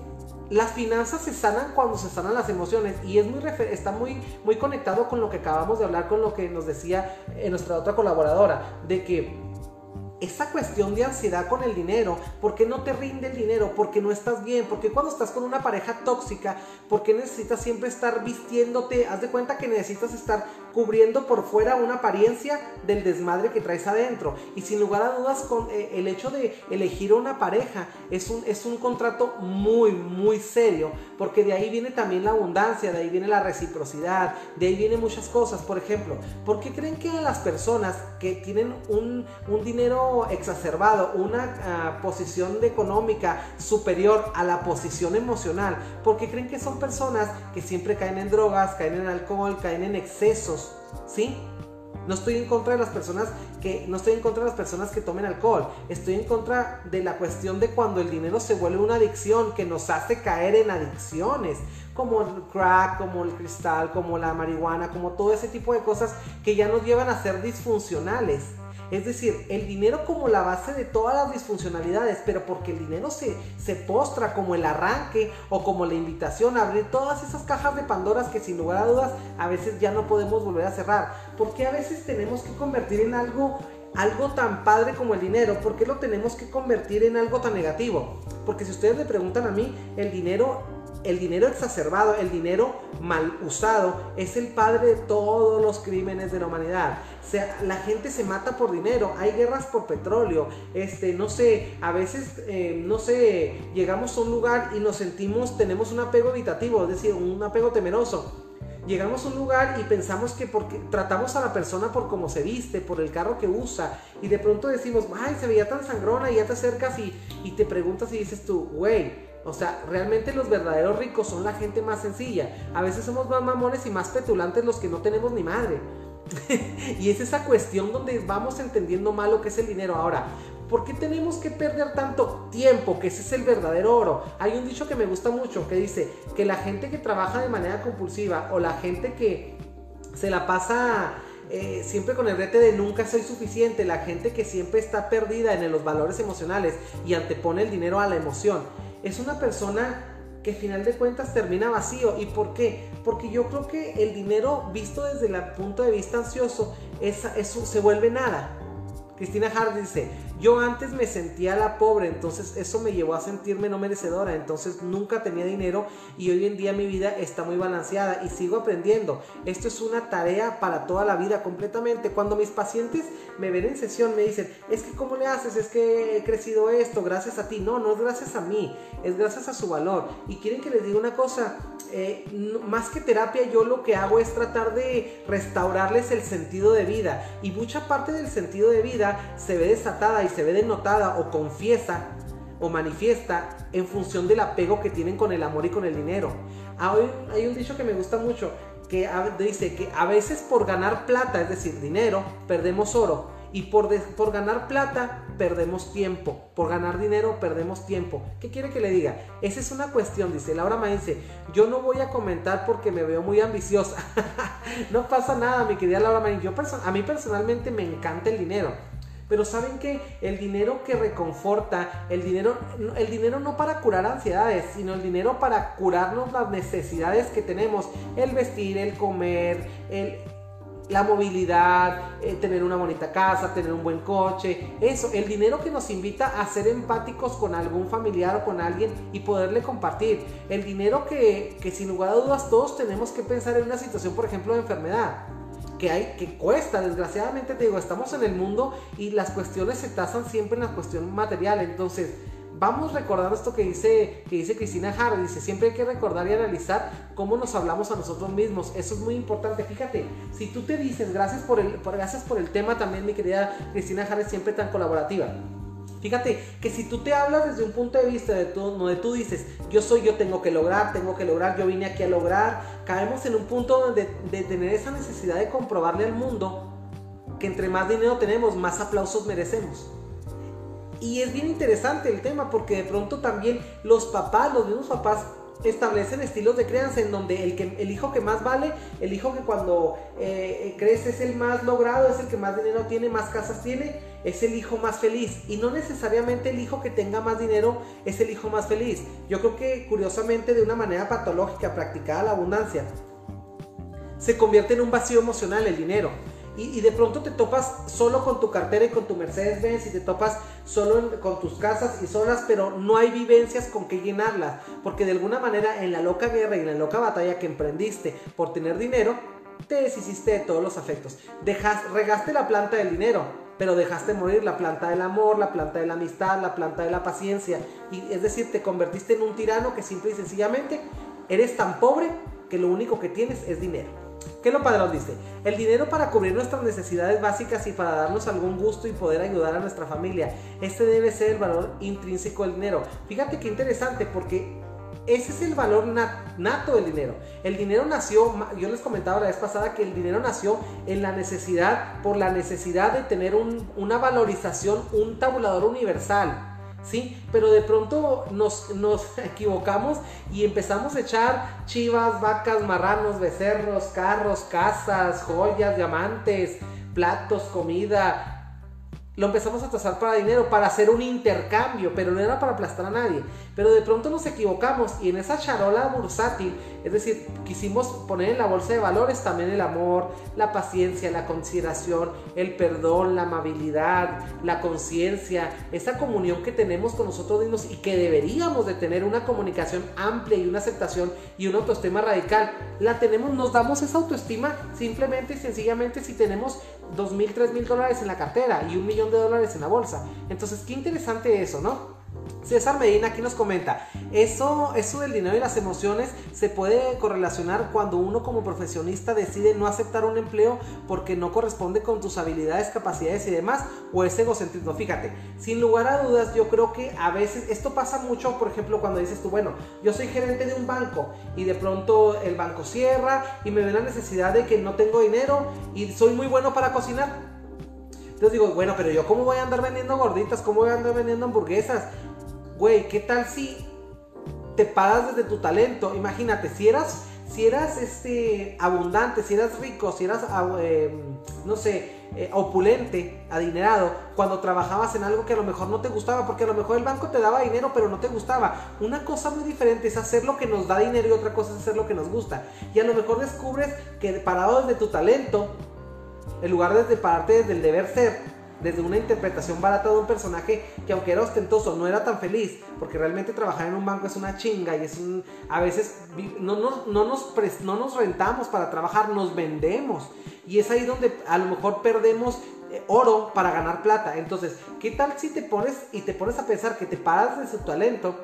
las finanzas se sanan cuando se sanan las emociones y es muy está muy, muy conectado con lo que acabamos de hablar, con lo que nos decía eh, nuestra otra colaboradora, de que esa cuestión de ansiedad con el dinero, ¿por qué no te rinde el dinero? Porque no estás bien, porque cuando estás con una pareja tóxica, ¿por qué necesitas siempre estar vistiéndote? Haz de cuenta que necesitas estar cubriendo por fuera una apariencia del desmadre que traes adentro. Y sin lugar a dudas, con eh, el hecho de elegir una pareja es un, es un contrato muy, muy serio, porque de ahí viene también la abundancia, de ahí viene la reciprocidad, de ahí vienen muchas cosas. Por ejemplo, ¿por qué creen que las personas que tienen un, un dinero exacerbado, una ah, posición económica superior a la posición emocional, porque creen que son personas que siempre caen en drogas, caen en alcohol, caen en excesos, ¿sí? No estoy en contra de las personas que no estoy en contra de las personas que tomen alcohol. Estoy en contra de la cuestión de cuando el dinero se vuelve una adicción que nos hace caer en adicciones, como el crack, como el cristal, como la marihuana, como todo ese tipo de cosas que ya nos llevan a ser disfuncionales. Es decir, el dinero como la base de todas las disfuncionalidades, pero porque el dinero se, se postra como el arranque o como la invitación a abrir todas esas cajas de Pandoras que sin lugar a dudas a veces ya no podemos volver a cerrar. Porque a veces tenemos que convertir en algo algo tan padre como el dinero, ¿por qué lo tenemos que convertir en algo tan negativo? Porque si ustedes me preguntan a mí, el dinero el dinero exacerbado, el dinero mal usado, es el padre de todos los crímenes de la humanidad. O sea, la gente se mata por dinero, hay guerras por petróleo, este, no sé, a veces, eh, no sé, llegamos a un lugar y nos sentimos, tenemos un apego evitativo, es decir, un apego temeroso. Llegamos a un lugar y pensamos que porque tratamos a la persona por cómo se viste, por el carro que usa, y de pronto decimos, ay, se veía tan sangrona, y ya te acercas y, y te preguntas y dices tú, güey, o sea, realmente los verdaderos ricos son la gente más sencilla. A veces somos más mamones y más petulantes los que no tenemos ni madre. y es esa cuestión donde vamos entendiendo mal lo que es el dinero. Ahora, ¿por qué tenemos que perder tanto tiempo? Que ese es el verdadero oro. Hay un dicho que me gusta mucho que dice que la gente que trabaja de manera compulsiva o la gente que se la pasa eh, siempre con el rete de nunca soy suficiente, la gente que siempre está perdida en los valores emocionales y antepone el dinero a la emoción es una persona que al final de cuentas termina vacío. ¿Y por qué? Porque yo creo que el dinero visto desde el punto de vista ansioso es, se vuelve nada. Cristina Hart dice, yo antes me sentía la pobre, entonces eso me llevó a sentirme no merecedora, entonces nunca tenía dinero y hoy en día mi vida está muy balanceada y sigo aprendiendo. Esto es una tarea para toda la vida completamente. Cuando mis pacientes me ven en sesión me dicen, es que ¿cómo le haces? Es que he crecido esto gracias a ti. No, no es gracias a mí, es gracias a su valor. Y quieren que les diga una cosa, eh, más que terapia yo lo que hago es tratar de restaurarles el sentido de vida y mucha parte del sentido de vida se ve desatada y se ve denotada o confiesa o manifiesta en función del apego que tienen con el amor y con el dinero. Ah, hay un dicho que me gusta mucho que dice que a veces por ganar plata, es decir, dinero, perdemos oro y por, por ganar plata perdemos tiempo, por ganar dinero perdemos tiempo. ¿Qué quiere que le diga? Esa es una cuestión, dice Laura dice Yo no voy a comentar porque me veo muy ambiciosa. no pasa nada, mi querida Laura Main. Yo a mí personalmente me encanta el dinero. Pero saben que el dinero que reconforta, el dinero, el dinero no para curar ansiedades, sino el dinero para curarnos las necesidades que tenemos, el vestir, el comer, el, la movilidad, eh, tener una bonita casa, tener un buen coche, eso, el dinero que nos invita a ser empáticos con algún familiar o con alguien y poderle compartir, el dinero que, que sin lugar a dudas todos tenemos que pensar en una situación, por ejemplo, de enfermedad. Que, hay, que cuesta, desgraciadamente te digo, estamos en el mundo y las cuestiones se tasan siempre en la cuestión material, entonces vamos recordando esto que dice, que dice Cristina Hart, dice, siempre hay que recordar y analizar cómo nos hablamos a nosotros mismos, eso es muy importante, fíjate, si tú te dices, gracias por el, gracias por el tema también mi querida Cristina es siempre tan colaborativa, Fíjate que si tú te hablas desde un punto de vista de donde tú dices, yo soy, yo tengo que lograr, tengo que lograr, yo vine aquí a lograr, caemos en un punto donde de tener esa necesidad de comprobarle al mundo que entre más dinero tenemos, más aplausos merecemos. Y es bien interesante el tema porque de pronto también los papás, los mismos papás establecen estilos de crianza en donde el, hijo que más vale, el hijo que cuando eh, crece es el más logrado, es el que más dinero tiene, más casas tiene, es el hijo más feliz. Y no necesariamente el hijo que tenga más dinero es el hijo más feliz. Yo creo que curiosamente de una manera patológica, practicada la abundancia, se convierte en un vacío emocional el dinero y, de pronto te topas solo con tu cartera y con tu Mercedes Benz y te topas solo con tus casas y solas, pero no hay vivencias con que llenarlas, porque de alguna manera en la loca guerra y en la loca batalla que emprendiste por tener dinero, te deshiciste de todos los afectos. Dejas, regaste la planta del dinero, pero dejaste morir la planta del amor, la planta de la amistad, la planta de la paciencia. Y es decir, te convertiste en un tirano que simple y sencillamente eres tan pobre que lo único que tienes es dinero. ¿Qué lo padrón dice? El dinero para cubrir nuestras necesidades básicas y para darnos algún gusto y poder ayudar a nuestra familia. Este debe ser el valor intrínseco del dinero. Fíjate qué interesante porque ese es el valor nato del dinero. El dinero nació, yo les comentaba la vez pasada que el dinero nació en la necesidad, por la necesidad de tener una valorización, un tabulador universal ¿sí? Pero de pronto nos, equivocamos y empezamos a echar chivas, vacas, marranos, becerros, carros, casas, joyas, diamantes, platos, comida, lo empezamos a tasar para dinero, para hacer un intercambio, pero no era para aplastar a nadie. Pero de pronto nos equivocamos y en esa charola bursátil, es decir, quisimos poner en la bolsa de valores también el amor, la paciencia, la consideración, el perdón, la amabilidad, la conciencia, esa comunión que tenemos con nosotros mismos y que deberíamos de tener una comunicación amplia y una aceptación y una autoestima radical. La tenemos, nos damos esa autoestima simplemente y sencillamente si tenemos dos mil, tres mil dólares en la cartera y un millón de dólares en la bolsa. Entonces, qué interesante eso, ¿no? César Medina aquí nos comenta, eso, eso del dinero y las emociones se puede correlacionar cuando uno como profesionista decide no aceptar un empleo porque no corresponde con tus habilidades, capacidades y demás, o es egocentrismo. Fíjate, sin lugar a dudas, yo creo que a veces esto pasa mucho, por ejemplo, cuando dices tú, bueno, yo soy gerente de un banco y de pronto el banco cierra y me ve la necesidad de que no tengo dinero y soy muy bueno para cocinar. Entonces digo, bueno, pero yo cómo voy a andar vendiendo gorditas, cómo voy a andar vendiendo hamburguesas güey, ¿qué tal si te pagas desde tu talento? Imagínate, si eras, si eras este, abundante, si eras rico, si eras, ah, em, no sé, eh, opulente, adinerado, cuando trabajabas en algo que a lo mejor no te gustaba, porque a lo mejor el banco te daba dinero, pero no te gustaba. Una cosa muy diferente es hacer lo que nos da dinero y otra cosa es hacer lo que nos gusta. Y a lo mejor descubres que parado desde tu talento, en lugar de pararte desde el deber ser, desde una interpretación barata de un personaje que aunque era ostentoso no era tan feliz, porque realmente trabajar en un banco es una chinga y es un, a veces no, no, no, nos, no nos rentamos para trabajar, nos vendemos. Y es ahí donde a lo mejor perdemos eh, oro para ganar plata. Entonces, ¿qué tal si te pones y te pones a pensar que te paras de su talento?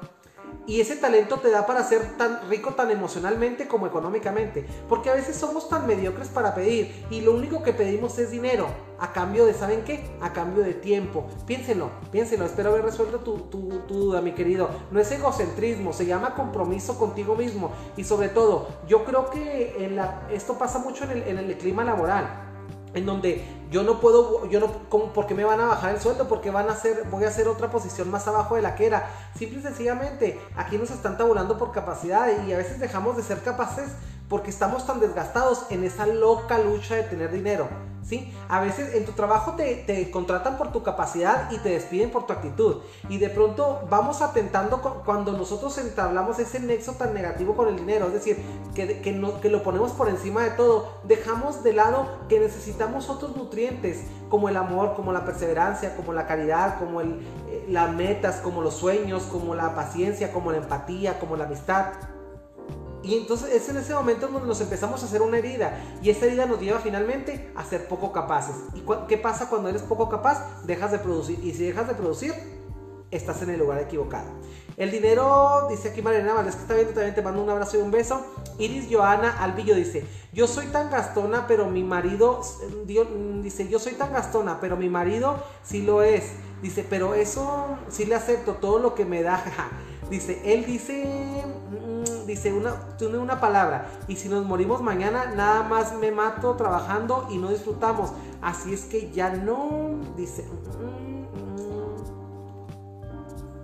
Y ese talento te da para ser tan rico tan emocionalmente como económicamente. Porque a veces somos tan mediocres para pedir y lo único que pedimos es dinero. A cambio de, ¿saben qué? A cambio de tiempo. Piénsenlo, piénsenlo. Espero haber resuelto tu, duda, mi querido. No es egocentrismo, se llama compromiso contigo mismo. Y sobre todo, yo creo que esto pasa mucho en el clima laboral en donde yo no puedo, yo no, ¿cómo, ¿por qué me van a bajar el sueldo? Porque van a hacer, voy a hacer otra posición más abajo de la que era. Simple y sencillamente, aquí nos están tabulando por capacidad y a veces dejamos de ser capaces porque estamos tan desgastados en esa loca lucha de tener dinero. ¿Sí? A veces en tu trabajo te, contratan por tu capacidad y te despiden por tu actitud. Y de pronto vamos atentando cuando nosotros entablamos ese nexo tan negativo con el dinero. Es decir, que, que, no, que lo ponemos por encima de todo. Dejamos de lado que necesitamos otros nutrientes como el amor, como la perseverancia, como la caridad, como el, eh, las metas, como los sueños, como la paciencia, como la empatía, como la amistad. Y entonces es en ese momento donde nos empezamos a hacer una herida. Y esa herida nos lleva finalmente a ser poco capaces. ¿Y qué pasa cuando eres poco capaz? Dejas de producir. Y si dejas de producir, estás en el lugar equivocado. El dinero, dice aquí Mariana Valdés que está viendo, también te mando un abrazo y un beso. Iris Joana Albillo dice, yo soy tan gastona, pero mi marido, dice, yo soy tan gastona, pero mi marido sí lo es. Dice, pero eso sí le acepto, todo lo que me da. dice, él dice, dice una, tiene una palabra, y si nos morimos mañana, nada más me mato trabajando y no disfrutamos. Así es que ya no, dice,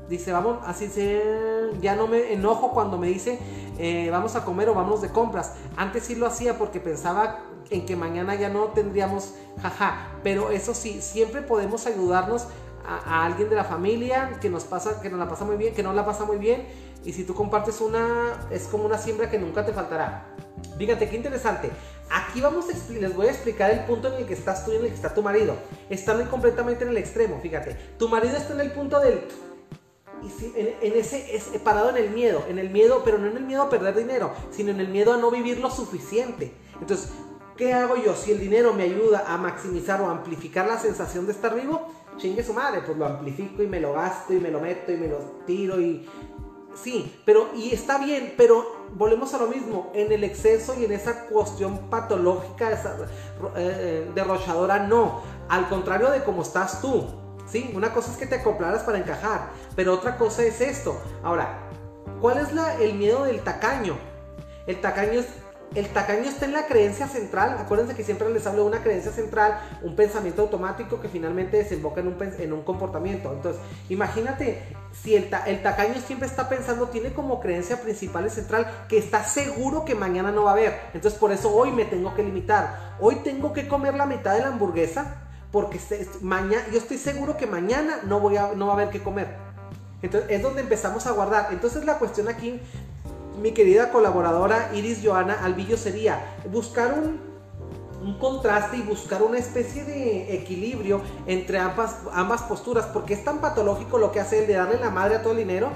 dice, vamos, así se, ya no me enojo cuando me dice, eh, vamos a comer o vamos de compras. Antes sí lo hacía porque pensaba en que mañana ya no tendríamos, jaja, pero eso sí, siempre podemos ayudarnos a, alguien de la familia que nos pasa, que nos la pasa muy bien, que no la pasa muy bien y si tú compartes una, es como una siembra que nunca te faltará. Fíjate, qué interesante. Aquí vamos a les voy a explicar el punto en el que estás tú y en el que está tu marido. Están completamente en el extremo, fíjate. Tu marido está en el punto del... en, ese, es parado en el miedo, en el miedo, pero no en el miedo a perder dinero, sino en el miedo a no vivir lo suficiente. Entonces, ¿qué hago yo? Si el dinero me ayuda a maximizar o amplificar la sensación de estar vivo, chingue su madre, pues lo amplifico y me lo gasto y me lo meto y me lo tiro y Sí, pero y está bien, pero volvemos a lo mismo, en el exceso y en esa cuestión patológica, esa, eh, derrochadora, no. Al contrario de cómo estás tú. Sí, una cosa es que te acoplaras para encajar, pero otra cosa es esto. Ahora, ¿cuál es la, el miedo del tacaño? El tacaño es el tacaño está en la creencia central. Acuérdense que siempre les hablo de una creencia central, un pensamiento automático que finalmente desemboca en un, en un comportamiento. Entonces, imagínate si el, tacaño siempre está pensando, tiene como creencia principal y central que está seguro que mañana no va a haber. Entonces, por eso hoy me tengo que limitar. Hoy tengo que comer la mitad de la hamburguesa porque mañana, yo estoy seguro que mañana no, voy a, no va a haber que comer. Entonces es donde empezamos a guardar. Entonces la cuestión aquí, mi querida colaboradora Iris Joana Albillo, sería buscar un, un contraste y buscar una especie de equilibrio entre ambas, ambas posturas, porque es tan patológico lo que hace el de darle la madre a todo el dinero,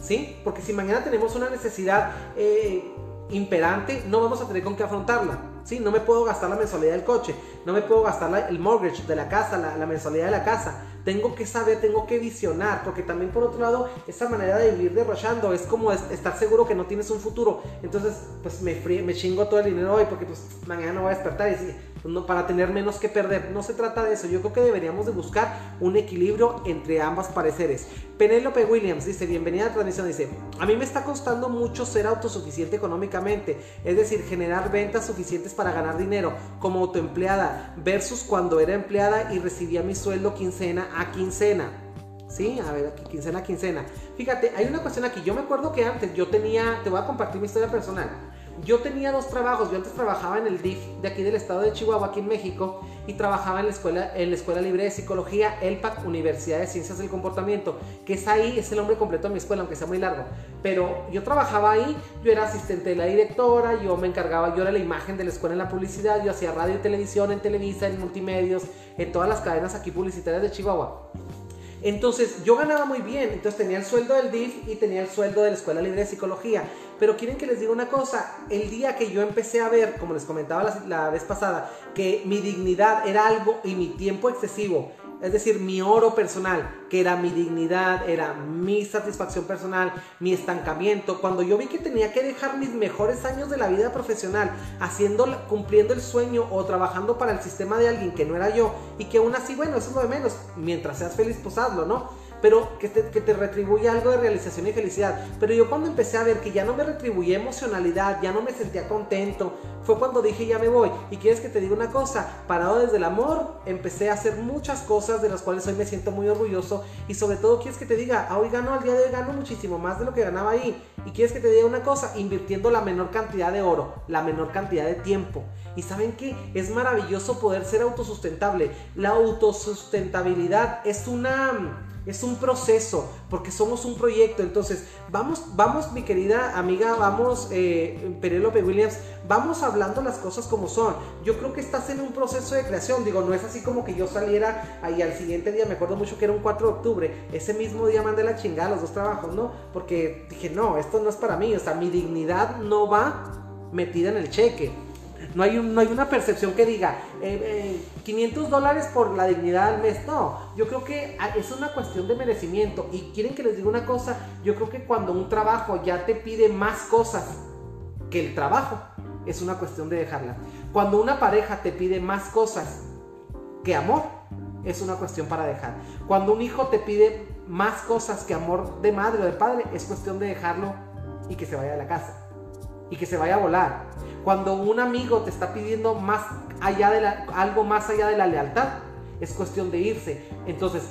¿sí? Porque si mañana tenemos una necesidad eh, imperante, no vamos a tener con qué afrontarla. ¿Sí? No me puedo gastar la mensualidad del coche, no me puedo gastar el mortgage de la casa, la, mensualidad de la casa. Tengo que saber, tengo que visionar, porque también por otro lado, esa manera de vivir derrochando es como estar seguro que no tienes un futuro. Entonces, pues me, me chingo todo el dinero hoy porque pues mañana no voy a despertar y para tener menos que perder. No se trata de eso. Yo creo que deberíamos de buscar un equilibrio entre ambas pareceres. Penélope Williams dice, bienvenida a la transmisión, dice, a mí me está costando mucho ser autosuficiente económicamente, es decir, generar ventas suficientes para ganar dinero como autoempleada versus cuando era empleada y recibía mi sueldo quincena a quincena. Sí, a ver, aquí, quincena a quincena. Fíjate, hay una cuestión aquí. Yo me acuerdo que antes yo tenía, te voy a compartir mi historia personal. Yo tenía dos trabajos. Yo antes trabajaba en el DIF de aquí del estado de Chihuahua, aquí en México, y trabajaba en la escuela, en la escuela libre de psicología, ELPAC, Universidad de Ciencias del Comportamiento, que es ahí, es el nombre completo de mi escuela, aunque sea muy largo. Pero yo trabajaba ahí, yo era asistente de la directora, yo me encargaba, yo era la imagen de la escuela en la publicidad, yo hacía radio y televisión en Televisa, en multimedios, en todas las cadenas aquí publicitarias de Chihuahua. Entonces yo ganaba muy bien, entonces tenía el sueldo del DIF y tenía el sueldo de la Escuela Libre de Psicología. Pero quieren que les diga una cosa, el día que yo empecé a ver, como les comentaba la, vez pasada, que mi dignidad era algo y mi tiempo excesivo, es decir, mi oro personal, que era mi dignidad, era mi satisfacción personal, mi estancamiento. Cuando yo vi que tenía que dejar mis mejores años de la vida profesional haciendo, cumpliendo el sueño o trabajando para el sistema de alguien que no era yo y que aún así, bueno, eso es lo de menos. Mientras seas feliz, pues hazlo, ¿no? Pero que te, que te retribuye algo de realización y felicidad. Pero yo cuando empecé a ver que ya no me retribuía emocionalidad, ya no me sentía contento, fue cuando dije ya me voy. Y quieres que te diga una cosa, parado desde el amor, empecé a hacer muchas cosas de las cuales hoy me siento muy orgulloso. Y sobre todo quieres que te diga, ah, hoy gano, al día de hoy gano muchísimo más de lo que ganaba ahí. Y quieres que te diga una cosa, invirtiendo la menor cantidad de oro, la menor cantidad de tiempo. Y saben que es maravilloso poder ser autosustentable. La autosustentabilidad es una es un proceso, porque somos un proyecto. Entonces, vamos, vamos, mi querida amiga, vamos, eh, Williams, vamos hablando las cosas como son. Yo creo que estás en un proceso de creación. Digo, no es así como que yo saliera ahí al siguiente día, me acuerdo mucho que era un 4 de octubre, ese mismo día mandé la chingada los dos trabajos, ¿no? Porque dije, no, esto no es para mí, o sea, mi dignidad no va metida en el cheque. No hay, no hay una percepción que diga 500 eh, dólares por la dignidad al mes. No, yo creo que ah, es una cuestión de merecimiento. Y quieren que les diga una cosa, yo creo que cuando un trabajo ya te pide más cosas que el trabajo, es una cuestión de dejarla. Cuando una pareja te pide más cosas que amor, es una cuestión para dejar. Cuando un hijo te pide más cosas que amor de madre o de padre, es cuestión de dejarlo y que se vaya de la casa. Y que se vaya a volar cuando un amigo te está pidiendo más allá de algo más allá de la lealtad, es cuestión de irse. Entonces,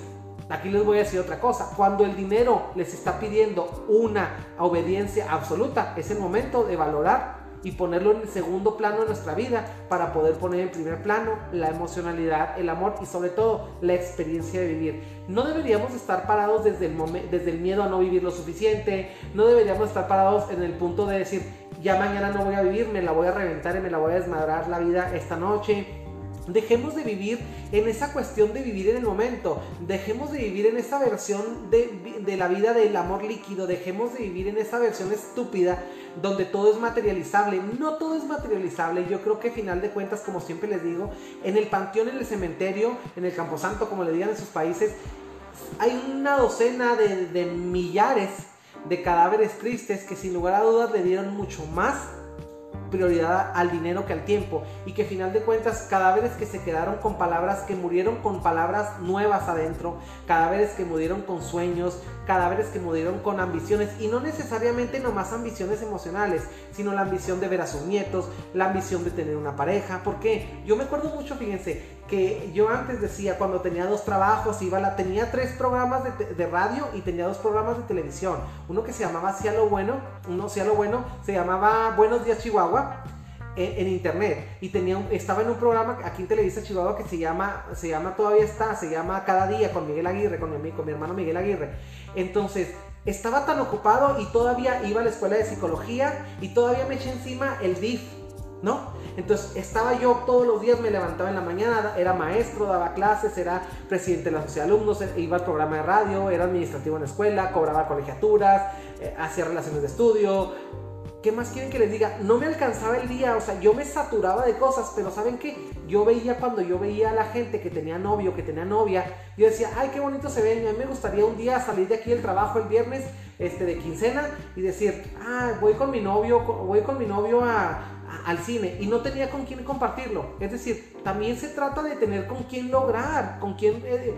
aquí les voy a decir otra cosa. Cuando el dinero les está pidiendo una obediencia absoluta, es el momento de valorar y ponerlo en el segundo plano de nuestra vida para poder poner en primer plano la emocionalidad, el amor y sobre todo la experiencia de vivir. No deberíamos estar parados desde el, desde el miedo a no vivir lo suficiente, no deberíamos estar parados en el punto de decir, ya mañana no voy a vivir, me la voy a reventar y me la voy a desmadrar la vida esta noche. Dejemos de vivir en esa cuestión de vivir en el momento. Dejemos de vivir en esa versión de, de, la vida del amor líquido. Dejemos de vivir en esa versión estúpida donde todo es materializable. No todo es materializable. Yo creo que al final de cuentas, como siempre les digo, en el panteón, en el cementerio, en el camposanto, como le digan en sus países, hay una docena de, de millares de cadáveres tristes que sin lugar a dudas le dieron mucho más prioridad al dinero que al tiempo. Y que final de cuentas cadáveres que se quedaron con palabras que murieron con palabras nuevas adentro, cadáveres que murieron con sueños, cadáveres que murieron con ambiciones y no necesariamente nomás ambiciones emocionales, sino la ambición de ver a sus nietos, la ambición de tener una pareja, porque yo me acuerdo mucho, fíjense, yo antes decía cuando tenía dos trabajos, iba la, tenía tres programas de, radio y tenía dos programas de televisión. Uno que se llamaba Hacia lo Bueno, uno Hacia lo Bueno, se llamaba Buenos Días Chihuahua en, internet y tenía estaba en un programa aquí en Televisa Chihuahua que se llama, se llama todavía está, se llama Cada Día con Miguel Aguirre, con mi, con mi hermano Miguel Aguirre. Entonces, estaba tan ocupado y todavía iba a la escuela de psicología y todavía me eché encima el DIF, ¿no? Entonces estaba yo todos los días, me levantaba en la mañana, era maestro, daba clases, era presidente de la sociedad de alumnos, iba al programa de radio, era administrativo en la escuela, cobraba colegiaturas, eh, hacía relaciones de estudio, ¿Qué más quieren que les diga? No me alcanzaba el día, o sea, yo me saturaba de cosas, pero ¿saben qué? Yo veía cuando yo veía a la gente que tenía novio, que tenía novia, yo decía, ay, qué bonito se ven, a mí me gustaría un día salir de aquí del trabajo el viernes este, de quincena y decir, ah, voy con mi novio, voy con mi novio al cine y no tenía con quién compartirlo. Es decir, también se trata de tener con quién lograr, con quién eh,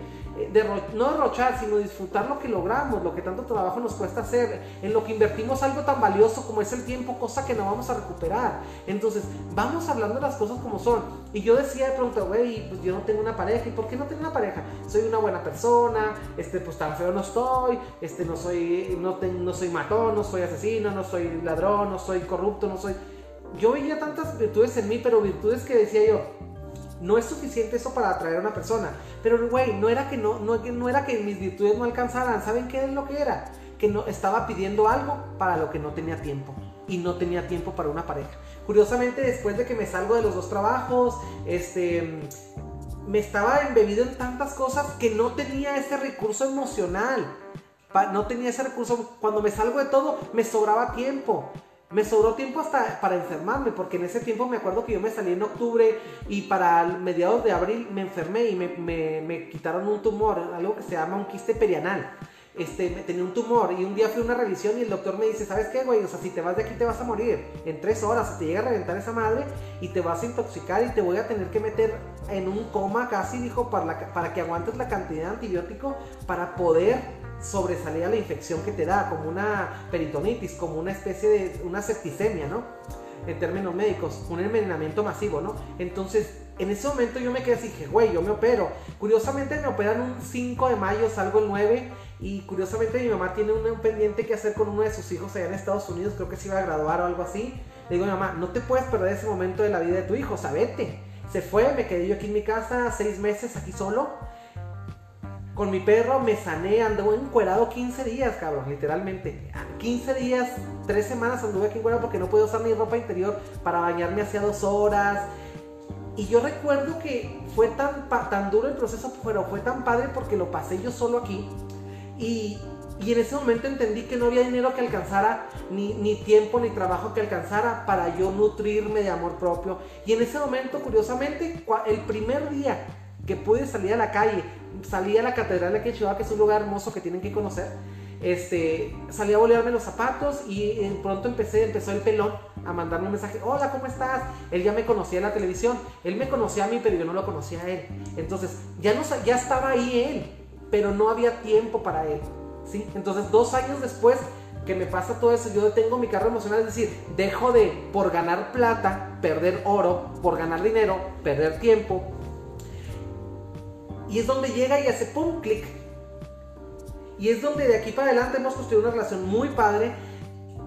no derrochar, sino disfrutar lo que logramos, lo que tanto trabajo nos cuesta hacer, en lo que invertimos algo tan valioso como es el tiempo, cosa que no vamos a recuperar. Entonces, vamos hablando de las cosas como son. Y yo decía de pronto, güey, pues yo no tengo una pareja. ¿Y por qué no tengo una pareja? Soy una buena persona, este, pues tan feo no estoy, este, no soy, no, no soy matón, no soy asesino, no soy ladrón, no soy corrupto, no soy... Yo veía tantas virtudes en mí, pero virtudes que decía yo, no es suficiente eso para atraer a una persona. Pero, güey, no era que no, no, no era que mis virtudes no alcanzaran. ¿Saben qué es lo que era? Que no estaba pidiendo algo para lo que no tenía tiempo. Y no tenía tiempo para una pareja. Curiosamente, después de que me salgo de los dos trabajos, este me estaba embebido en tantas cosas que no tenía ese recurso emocional. No tenía ese recurso. Cuando me salgo de todo, me sobraba tiempo. Me sobró tiempo hasta para enfermarme, porque en ese tiempo me acuerdo que yo me salí en octubre y para mediados de abril me enfermé y me, quitaron un tumor, algo que se llama un quiste perianal. Este, tenía un tumor y un día fui a una revisión y el doctor me dice, ¿sabes qué, güey? O sea, si te vas de aquí te vas a morir. En tres horas te llega a reventar esa madre y te vas a intoxicar y te voy a tener que meter en un coma casi, dijo, para, para que aguantes la cantidad de antibiótico para poder sobresalía la infección que te da, como una peritonitis, como una especie de una septicemia, ¿no? En términos médicos, un envenenamiento masivo, ¿no? Entonces, en ese momento yo me quedé así, dije, güey, yo me opero. Curiosamente me operan un 5 de mayo, salgo el 9 y curiosamente mi mamá tiene un pendiente que hacer con uno de sus hijos allá en Estados Unidos, creo que se iba a graduar o algo así. Le digo, mamá, no te puedes perder ese momento de la vida de tu hijo, sabete. Se fue, me quedé yo aquí en mi casa seis meses aquí solo con mi perro me sané, anduve encuerado 15 días, cabrón, literalmente. 15 días, 3 semanas anduve aquí encuerado porque no podía usar mi ropa interior para bañarme hacía dos horas. Y yo recuerdo que fue tan, tan duro el proceso, pero fue tan padre porque lo pasé yo solo aquí. Y, y en ese momento entendí que no había dinero que alcanzara, ni, ni, tiempo ni trabajo que alcanzara para yo nutrirme de amor propio. Y en ese momento, curiosamente, el primer día que pude salir a la calle, salí a la catedral de Chihuahua, que es un lugar hermoso que tienen que conocer. Este, salí a bolearme los zapatos y en pronto empecé, empezó el pelón a mandarme un mensaje, hola, ¿cómo estás? Él ya me conocía en la televisión, él me conocía a mí, pero yo no lo conocía a él. Entonces, ya, no, ya estaba ahí él, pero no había tiempo para él. ¿sí? Entonces, dos años después que me pasa todo eso, yo detengo mi carro emocional, es decir, dejo de, por ganar plata, perder oro, por ganar dinero, perder tiempo, y es donde llega y hace pum, clic. Y es donde de aquí para adelante hemos construido una relación muy padre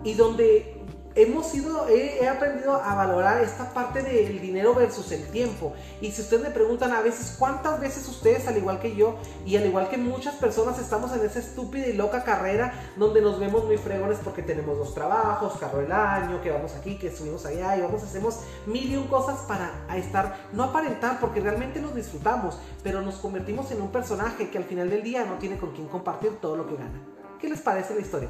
y donde hemos ido, he, aprendido a valorar esta parte del dinero versus el tiempo. Y si ustedes me preguntan a veces cuántas veces ustedes, al igual que yo, y al igual que muchas personas, estamos en esa estúpida y loca carrera donde nos vemos muy fregones porque tenemos dos trabajos, carro del año, que vamos aquí, que subimos allá, y vamos, hacemos mil y un cosas para estar, no aparentar, porque realmente nos disfrutamos, pero nos convertimos en un personaje que al final del día no tiene con quién compartir todo lo que gana. ¿Qué les parece la historia?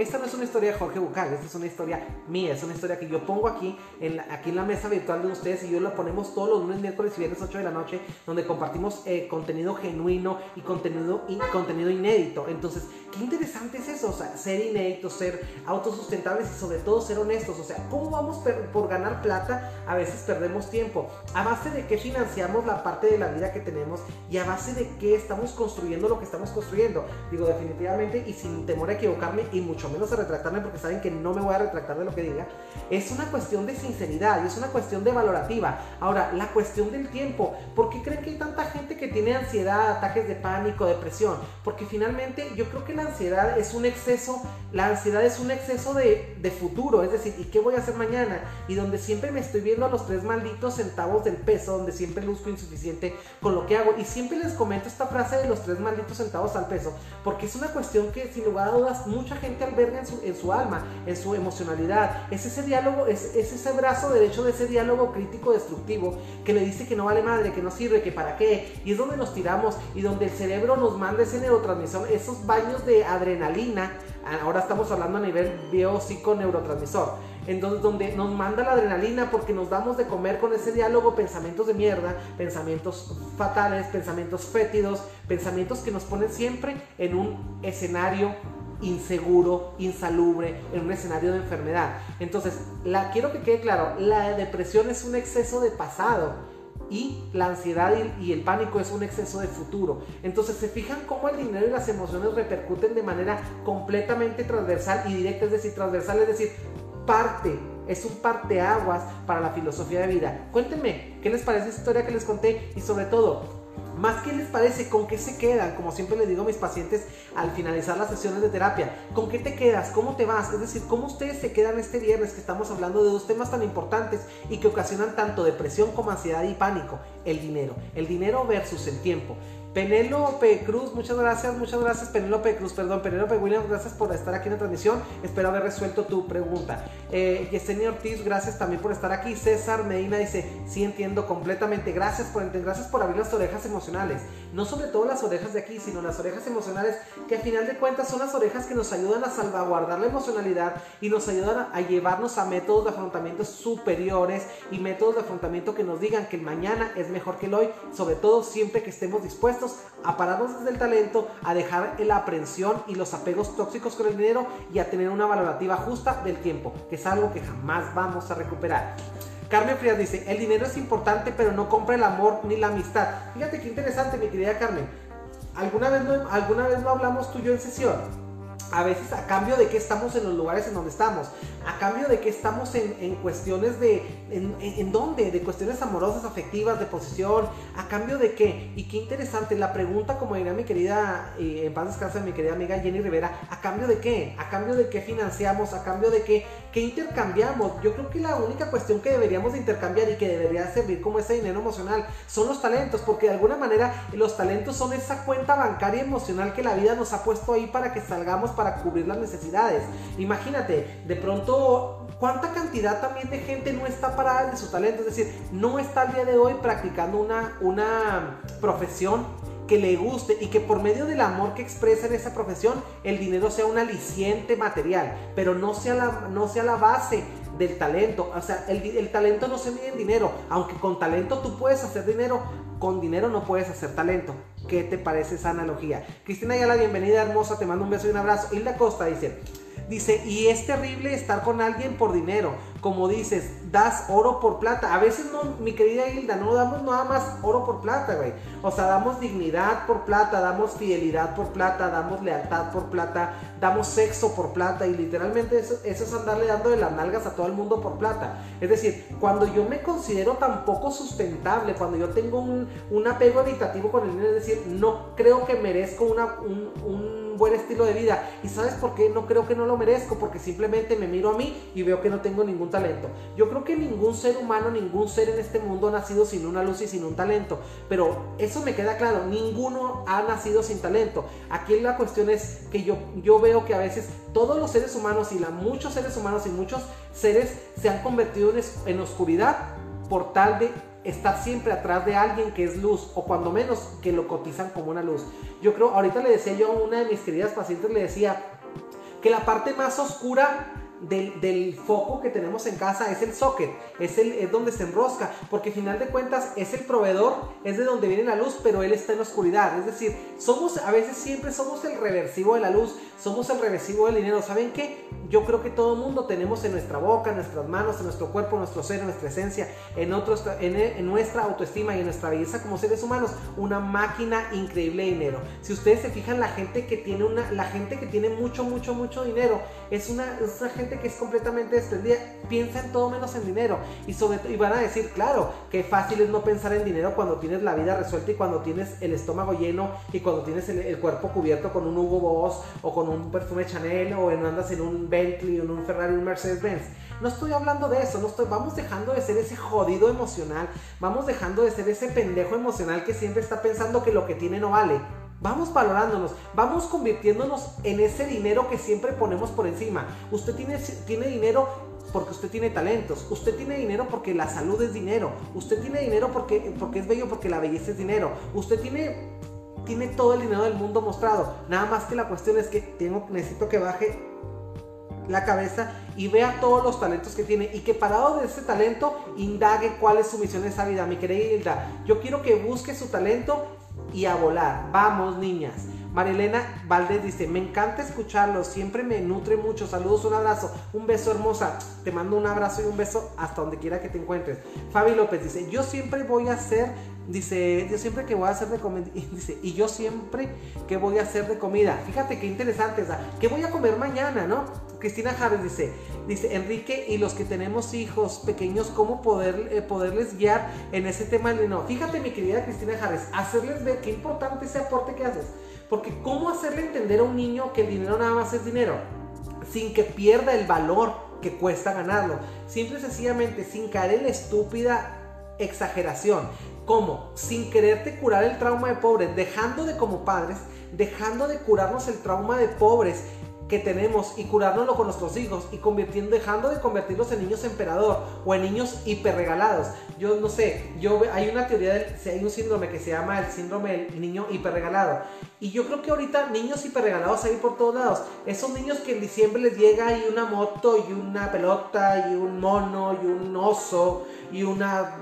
Esta no es una historia de Jorge Bucal, esta es una historia mía, es una historia que yo pongo aquí en la, aquí en la mesa virtual de ustedes y yo la ponemos todos los lunes, miércoles y viernes 8 de la noche, donde compartimos eh, contenido genuino y contenido, y contenido inédito. Entonces, qué interesante es eso, o sea, ser inédito, ser autosustentables y sobre todo ser honestos. O sea, ¿cómo vamos por ganar plata? A veces perdemos tiempo. ¿A base de qué financiamos la parte de la vida que tenemos? ¿Y a base de qué estamos construyendo lo que estamos construyendo? Digo, definitivamente y sin temor a equivocarme y mucho menos a retractarme porque saben que no me voy a retractar de lo que diga, es una cuestión de sinceridad y es una cuestión de valorativa. Ahora, la cuestión del tiempo, ¿por qué creen que hay tanta gente que tiene ansiedad, ataques de pánico, depresión? Porque finalmente yo creo que la ansiedad es un exceso, la ansiedad es un exceso de, de futuro, es decir, ¿y qué voy a hacer mañana? Y donde siempre me estoy viendo a los tres malditos centavos del peso, donde siempre luzco insuficiente con lo que hago. Y siempre les comento esta frase de los tres malditos centavos al peso, porque es una cuestión que sin lugar a dudas mucha gente alberga en su, alma, en su emocionalidad. Es ese diálogo, es, es ese brazo derecho de ese diálogo crítico destructivo que le dice que no vale madre, que no sirve, que para qué. Y es donde nos tiramos y donde el cerebro nos manda ese neurotransmisor, esos baños de adrenalina. Ahora estamos hablando a nivel biopsico-neurotransmisor en donde, donde, nos manda la adrenalina porque nos damos de comer con ese diálogo pensamientos de mierda, pensamientos fatales, pensamientos fétidos, pensamientos que nos ponen siempre en un escenario inseguro, insalubre, en un escenario de enfermedad. Entonces, la, quiero que quede claro, la depresión es un exceso de pasado y la ansiedad y, el pánico es un exceso de futuro. Entonces, se fijan cómo el dinero y las emociones repercuten de manera completamente transversal y directa, es decir, transversal, es decir, parte, es un parteaguas para la filosofía de vida. Cuéntenme, ¿qué les parece esta historia que les conté? Y sobre todo, más qué les parece, con qué se quedan, como siempre les digo a mis pacientes al finalizar las sesiones de terapia, ¿con qué te quedas? ¿Cómo te vas? Es decir, ¿cómo ustedes se quedan este viernes que estamos hablando de dos temas tan importantes y que ocasionan tanto depresión como ansiedad y pánico? El dinero, el dinero versus el tiempo. Penélope Cruz, muchas gracias, muchas gracias Penélope Cruz, perdón, Penélope Williams, gracias por estar aquí en la transmisión, espero haber resuelto tu pregunta. Eh, Yesenia Ortiz, gracias también por estar aquí. César Medina dice, sí entiendo completamente, gracias por, gracias por abrir las orejas emocionales, no sobre todo las orejas de aquí, sino las orejas emocionales, que al final de cuentas son las orejas que nos ayudan a salvaguardar la emocionalidad y nos ayudan a llevarnos a métodos de afrontamiento superiores y métodos de afrontamiento que nos digan que mañana es mejor que el hoy, sobre todo siempre que estemos dispuestos a pararnos desde el talento, a dejar la aprensión y los apegos tóxicos con el dinero y a tener una valorativa justa del tiempo, que es algo que jamás vamos a recuperar. Carmen Frías dice, el dinero es importante, pero no compra el amor ni la amistad. Fíjate qué interesante, mi querida Carmen. ¿Alguna vez, ¿Alguna vez lo hablamos tú y yo en sesión? A veces a cambio de que estamos en los lugares en donde estamos, a cambio de que estamos en, cuestiones de, en, dónde, de cuestiones amorosas, afectivas, de posición, a cambio de qué. Y qué interesante, la pregunta, como diría mi querida, eh, en paz descansa mi querida amiga Jenny Rivera, ¿a cambio de qué? ¿A cambio de qué financiamos? ¿A cambio de qué? ¿Qué intercambiamos? Yo creo que la única cuestión que deberíamos de intercambiar y que debería servir como ese dinero emocional son los talentos, porque de alguna manera los talentos son esa cuenta bancaria emocional que la vida nos ha puesto ahí para que salgamos para cubrir las necesidades. Imagínate, de pronto, ¿cuánta cantidad también de gente no está parada de su talento? Es decir, no está al día de hoy practicando una, una profesión que le guste y que por medio del amor que expresa en esa profesión, el dinero sea un aliciente material, pero no sea la, no sea la base del talento. O sea, el, el, talento no se mide en dinero. Aunque con talento tú puedes hacer dinero, con dinero no puedes hacer talento. ¿Qué te parece esa analogía? Cristina la bienvenida hermosa, te mando un beso y un abrazo. Hilda Costa dice, dice, y es terrible estar con alguien por dinero como dices, das oro por plata. A veces no, mi querida Hilda, no damos nada más oro por plata, güey. O sea, damos dignidad por plata, damos fidelidad por plata, damos lealtad por plata, damos sexo por plata. Y literalmente eso, eso es andarle dando de las nalgas a todo el mundo por plata. Es decir, cuando yo me considero tan poco sustentable, cuando yo tengo un, apego evitativo con el dinero, es decir, no creo que merezco una, un, un buen estilo de vida. ¿Y sabes por qué? No creo que no lo merezco, porque simplemente me miro a mí y veo que no tengo ningún talento. Yo creo que ningún ser humano, ningún ser en este mundo ha nacido sin una luz y sin un talento. Pero eso me queda claro, ninguno ha nacido sin talento. Aquí la cuestión es que yo, yo veo que a veces todos los seres humanos y la, muchos seres humanos y muchos seres se han convertido en, en oscuridad por tal de estar siempre atrás de alguien que es luz o cuando menos que lo cotizan como una luz. Yo creo, ahorita le decía yo a una de mis queridas pacientes, le decía que la parte más oscura del, foco que tenemos en casa es el socket, es, el, es donde se enrosca, porque al final de cuentas es el proveedor, es de donde viene la luz, pero él está en la oscuridad. Es decir, somos, a veces siempre somos el reversivo de la luz, somos el reversivo del dinero. ¿Saben qué? Yo creo que todo el mundo tenemos en nuestra boca, en nuestras manos, en nuestro cuerpo, en nuestro ser, en nuestra esencia, en, otros, en, en nuestra autoestima y en nuestra belleza como seres humanos, una máquina increíble de dinero. Si ustedes se fijan, la gente que tiene una, la gente que tiene mucho, mucho, mucho dinero, es una, es gente que es completamente desprendida, piensa en todo menos en dinero. Y, sobre, y van a decir, claro, que fácil es no pensar en dinero cuando tienes la vida resuelta y cuando tienes el estómago lleno y cuando tienes el, cuerpo cubierto con un Hugo Boss o con un perfume Chanel o en, andas en un Bentley en un Ferrari un Mercedes Benz. No estoy hablando de eso, no estoy, vamos dejando de ser ese jodido emocional, vamos dejando de ser ese pendejo emocional que siempre está pensando que lo que tiene no vale. Vamos valorándonos, vamos convirtiéndonos en ese dinero que siempre ponemos por encima. Usted tiene, tiene dinero porque usted tiene talentos, usted tiene dinero porque la salud es dinero, usted tiene dinero porque, porque es bello, porque la belleza es dinero, usted tiene, tiene todo el dinero del mundo mostrado. Nada más que la cuestión es que tengo, necesito que baje la cabeza y vea todos los talentos que tiene y que parado de ese talento indague cuál es su misión en esa vida. Mi querida Hilda, yo quiero que busque su talento y a volar. Vamos, niñas. Marilena Valdés dice, me encanta escucharlo, siempre me nutre mucho. Saludos, un abrazo, un beso hermosa. Te mando un abrazo y un beso hasta donde quiera que te encuentres. Fabi López dice, yo siempre voy a hacer, dice, yo siempre que voy a hacer de comida, dice, y yo siempre que voy a hacer de comida. Fíjate qué interesante, ¿qué voy a comer mañana, no? Cristina Javes dice, dice Enrique y los que tenemos hijos pequeños, ¿cómo poder, eh, poderles guiar en ese tema dinero? Fíjate mi querida Cristina Javes, hacerles ver qué importante ese aporte que haces. Porque ¿cómo hacerle entender a un niño que el dinero nada más es dinero? Sin que pierda el valor que cuesta ganarlo. Simple y sencillamente, sin caer en la estúpida exageración. ¿Cómo? Sin quererte curar el trauma de pobres, dejando de como padres, dejando de curarnos el trauma de pobres que tenemos y curárnoslo con nuestros hijos y convirtiendo, dejando de convertirlos en niños emperador o en niños hiperregalados. Yo no sé, yo hay una teoría, del, hay un síndrome que se llama el síndrome del niño hiperregalado. Y yo creo que ahorita niños hiperregalados hay por todos lados. Esos niños que en diciembre les llega y una moto y una pelota y un mono y un oso y una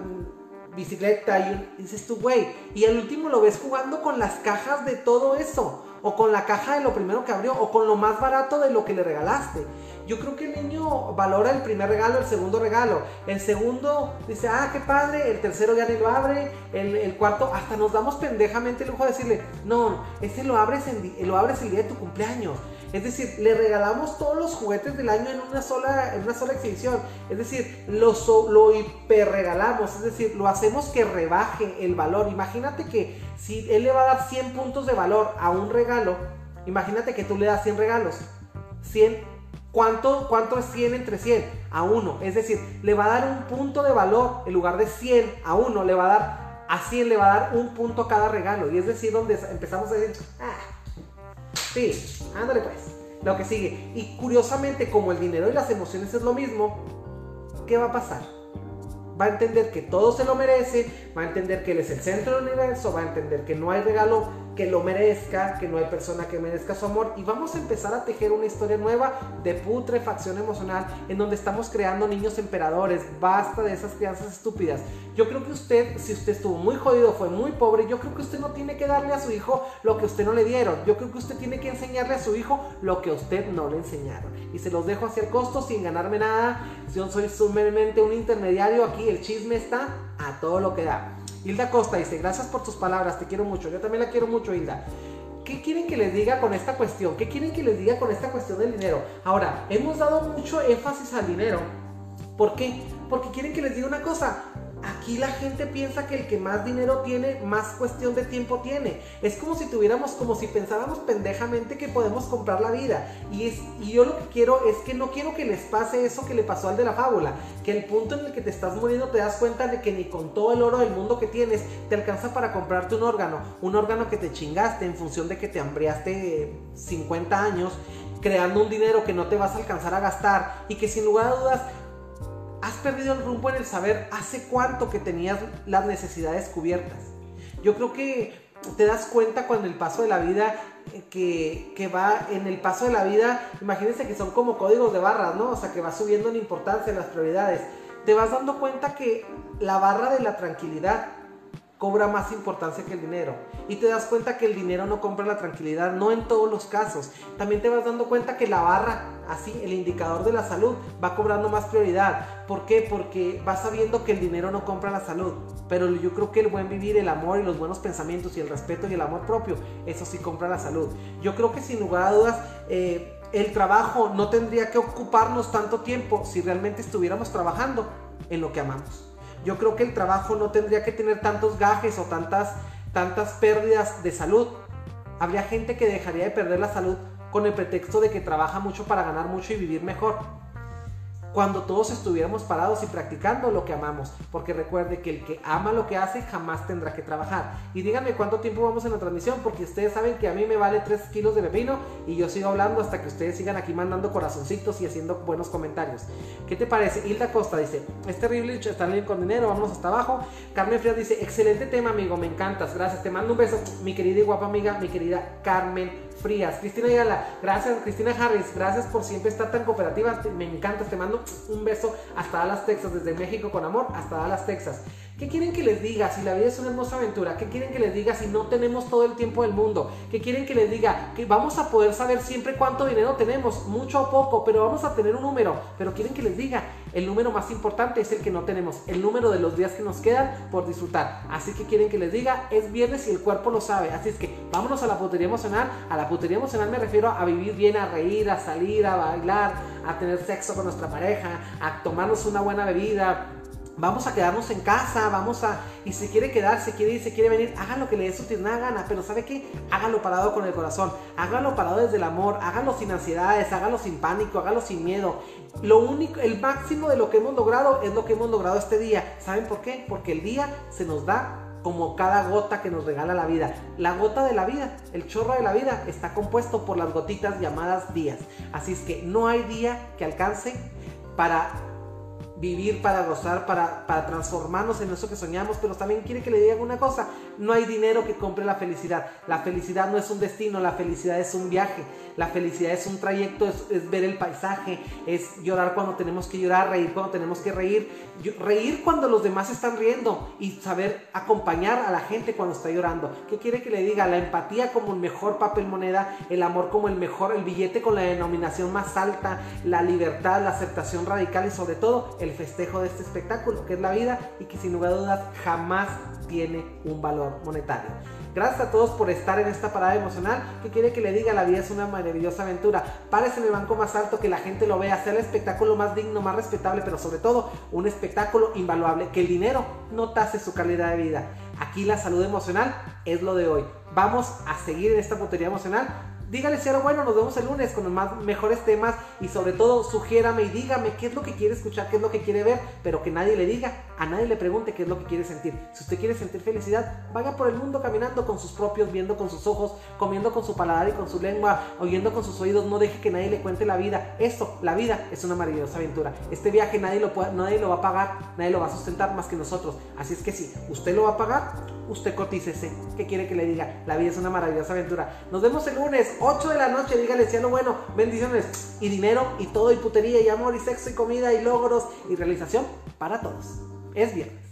bicicleta y, un, y dices tú, güey, y al último lo ves jugando con las cajas de todo eso o con la caja de lo primero que abrió, o con lo más barato de lo que le regalaste. Yo creo que el niño valora el primer regalo, el segundo regalo. El segundo dice, ah, qué padre. El tercero ya ni lo abre. El, cuarto, hasta nos damos pendejamente el lujo de decirle, no, ese lo abres, lo abres el día de tu cumpleaños. Es decir, le regalamos todos los juguetes del año en una sola, en una sola exhibición. Es decir, lo, lo hiperregalamos. Es decir, lo hacemos que rebaje el valor. Imagínate que si él le va a dar 100 puntos de valor a un regalo, imagínate que tú le das 100 regalos. 100. ¿Cuánto, ¿Cuánto es 100 entre 100? A 1. Es decir, le va a dar un punto de valor en lugar de 100 a 1. Le va a dar a 100, le va a dar un punto a cada regalo. Y es decir, donde empezamos a decir, ah, Sí, ándale pues. Lo que sigue. Y curiosamente, como el dinero y las emociones es lo mismo, ¿qué va a pasar? Va a entender que todo se lo merece, va a entender que él es el centro del universo, va a entender que no hay regalo que lo merezca, que no hay persona que merezca su amor y vamos a empezar a tejer una historia nueva de putrefacción emocional en donde estamos creando niños emperadores. Basta de esas crianzas estúpidas. Yo creo que usted, si usted estuvo muy jodido, fue muy pobre, yo creo que usted no tiene que darle a su hijo lo que usted no le dieron. Yo creo que usted tiene que enseñarle a su hijo lo que usted no le enseñaron. Y se los dejo hacia el costo sin ganarme nada. Yo soy sumamente un intermediario aquí, el chisme está a todo lo que da. Hilda Costa dice, gracias por tus palabras, te quiero mucho. Yo también la quiero mucho, Hilda. ¿Qué quieren que les diga con esta cuestión? ¿Qué quieren que les diga con esta cuestión del dinero? Ahora, hemos dado mucho énfasis al dinero. ¿Por qué? Porque quieren que les diga una cosa. Aquí la gente piensa que el que más dinero tiene, más cuestión de tiempo tiene. Es como si tuviéramos, como si pensáramos pendejamente que podemos comprar la vida. Y, es, y yo lo que quiero es que no quiero que les pase eso que le pasó al de la fábula. Que el punto en el que te estás muriendo te das cuenta de que ni con todo el oro del mundo que tienes te alcanza para comprarte un órgano. Un órgano que te chingaste en función de que te hambriaste 50 años creando un dinero que no te vas a alcanzar a gastar y que sin lugar a dudas has perdido el rumbo en el saber hace cuánto que tenías las necesidades cubiertas. Yo creo que te das cuenta cuando el paso de la vida que, que, va en el paso de la vida, imagínense que son como códigos de barras, ¿no? O sea, que va subiendo en importancia, las prioridades. Te vas dando cuenta que la barra de la tranquilidad cobra más importancia que el dinero. Y te das cuenta que el dinero no compra la tranquilidad, no en todos los casos. También te vas dando cuenta que la barra, así, el indicador de la salud, va cobrando más prioridad. ¿Por qué? Porque vas sabiendo que el dinero no compra la salud. Pero yo creo que el buen vivir, el amor y los buenos pensamientos y el respeto y el amor propio, eso sí compra la salud. Yo creo que sin lugar a dudas, eh, el trabajo no tendría que ocuparnos tanto tiempo si realmente estuviéramos trabajando en lo que amamos. Yo creo que el trabajo no tendría que tener tantos gajes o tantas, tantas pérdidas de salud. Habría gente que dejaría de perder la salud con el pretexto de que trabaja mucho para ganar mucho y vivir mejor cuando todos estuviéramos parados y practicando lo que amamos. Porque recuerde que el que ama lo que hace jamás tendrá que trabajar. Y díganme cuánto tiempo vamos en la transmisión, porque ustedes saben que a mí me vale 3 kilos de pepino y yo sigo hablando hasta que ustedes sigan aquí mandando corazoncitos y haciendo buenos comentarios. ¿Qué te parece? Hilda Costa dice, es terrible estar con dinero, vámonos hasta abajo. Carmen Frías dice, excelente tema amigo, me encantas, gracias, te mando un beso, mi querida y guapa amiga, mi querida Carmen Frías. Cristina Ayala, gracias. Cristina Harris, gracias por siempre estar tan cooperativa. Me encanta, te mando un beso hasta Dallas, Texas, desde México con amor hasta Dallas, Texas. ¿Qué quieren que les diga si la vida es una hermosa aventura? ¿Qué quieren que les diga si no tenemos todo el tiempo del mundo? ¿Qué quieren que les diga? Que vamos a poder saber siempre cuánto dinero tenemos, mucho o poco, pero vamos a tener un número. Pero quieren que les diga, el número más importante es el que no tenemos, el número de los días que nos quedan por disfrutar. Así que quieren que les diga, es viernes y el cuerpo lo sabe. Así es que vámonos a la putería emocional. A la putería emocional me refiero a vivir bien, a reír, a salir, a bailar, a tener sexo con nuestra pareja, a tomarnos una buena bebida vamos a quedarnos en casa, vamos a, y si quiere quedar, si quiere ir, si quiere venir, hágalo que le dé su tierna gana, pero ¿sabe qué? Hágalo parado con el corazón, hágalo parado desde el amor, hágalo sin ansiedades, hágalo sin pánico, hágalo sin miedo. Lo único, el máximo de lo que hemos logrado es lo que hemos logrado este día. ¿Saben por qué? Porque el día se nos da como cada gota que nos regala la vida. La gota de la vida, el chorro de la vida, está compuesto por las gotitas llamadas días. Así es que no hay día que alcance para vivir para gozar, para, para transformarnos en eso que soñamos, pero también quiere que le digan una cosa, no hay dinero que compre la felicidad. La felicidad no es un destino, la felicidad es un viaje, la felicidad es un trayecto, es, ver el paisaje, es llorar cuando tenemos que llorar, reír cuando tenemos que reír, reír cuando los demás están riendo y saber acompañar a la gente cuando está llorando. ¿Qué quiere que le diga? La empatía como el mejor papel moneda, el amor como el mejor, el billete con la denominación más alta, la libertad, la aceptación radical y sobre todo el festejo de este espectáculo que es la vida y que sin lugar a dudas jamás tiene un valor monetario. Gracias a todos por estar en esta parada emocional. que quiere que le diga? La vida es una maravillosa aventura. Párese en el banco más alto, que la gente lo vea, sea el espectáculo más digno, más respetable, pero sobre todo un espectáculo invaluable. Que el dinero no tase su calidad de vida. Aquí la salud emocional es lo de hoy. Vamos a seguir en esta putería emocional dígale si bueno, nos vemos el lunes con los más mejores temas y sobre todo sugiérame y dígame qué es lo que quiere escuchar, qué es lo que quiere ver, pero que nadie le diga, a nadie le pregunte qué es lo que quiere sentir. Si usted quiere sentir felicidad, vaya por el mundo caminando con sus propios, viendo con sus ojos, comiendo con su paladar y con su lengua, oyendo con sus oídos, no deje que nadie le cuente la vida. Esto, la vida, es una maravillosa aventura. Este viaje nadie lo, nadie lo va a pagar, nadie lo va a sustentar más que nosotros. Así es que si usted lo va a pagar, usted cotícese. ¿Qué quiere que le diga? La vida es una maravillosa aventura. Nos vemos el lunes, 8 de la noche. Dígale, cielo bueno, bendiciones y dinero y todo, y putería y amor y sexo y comida y logros y realización para todos. Es viernes.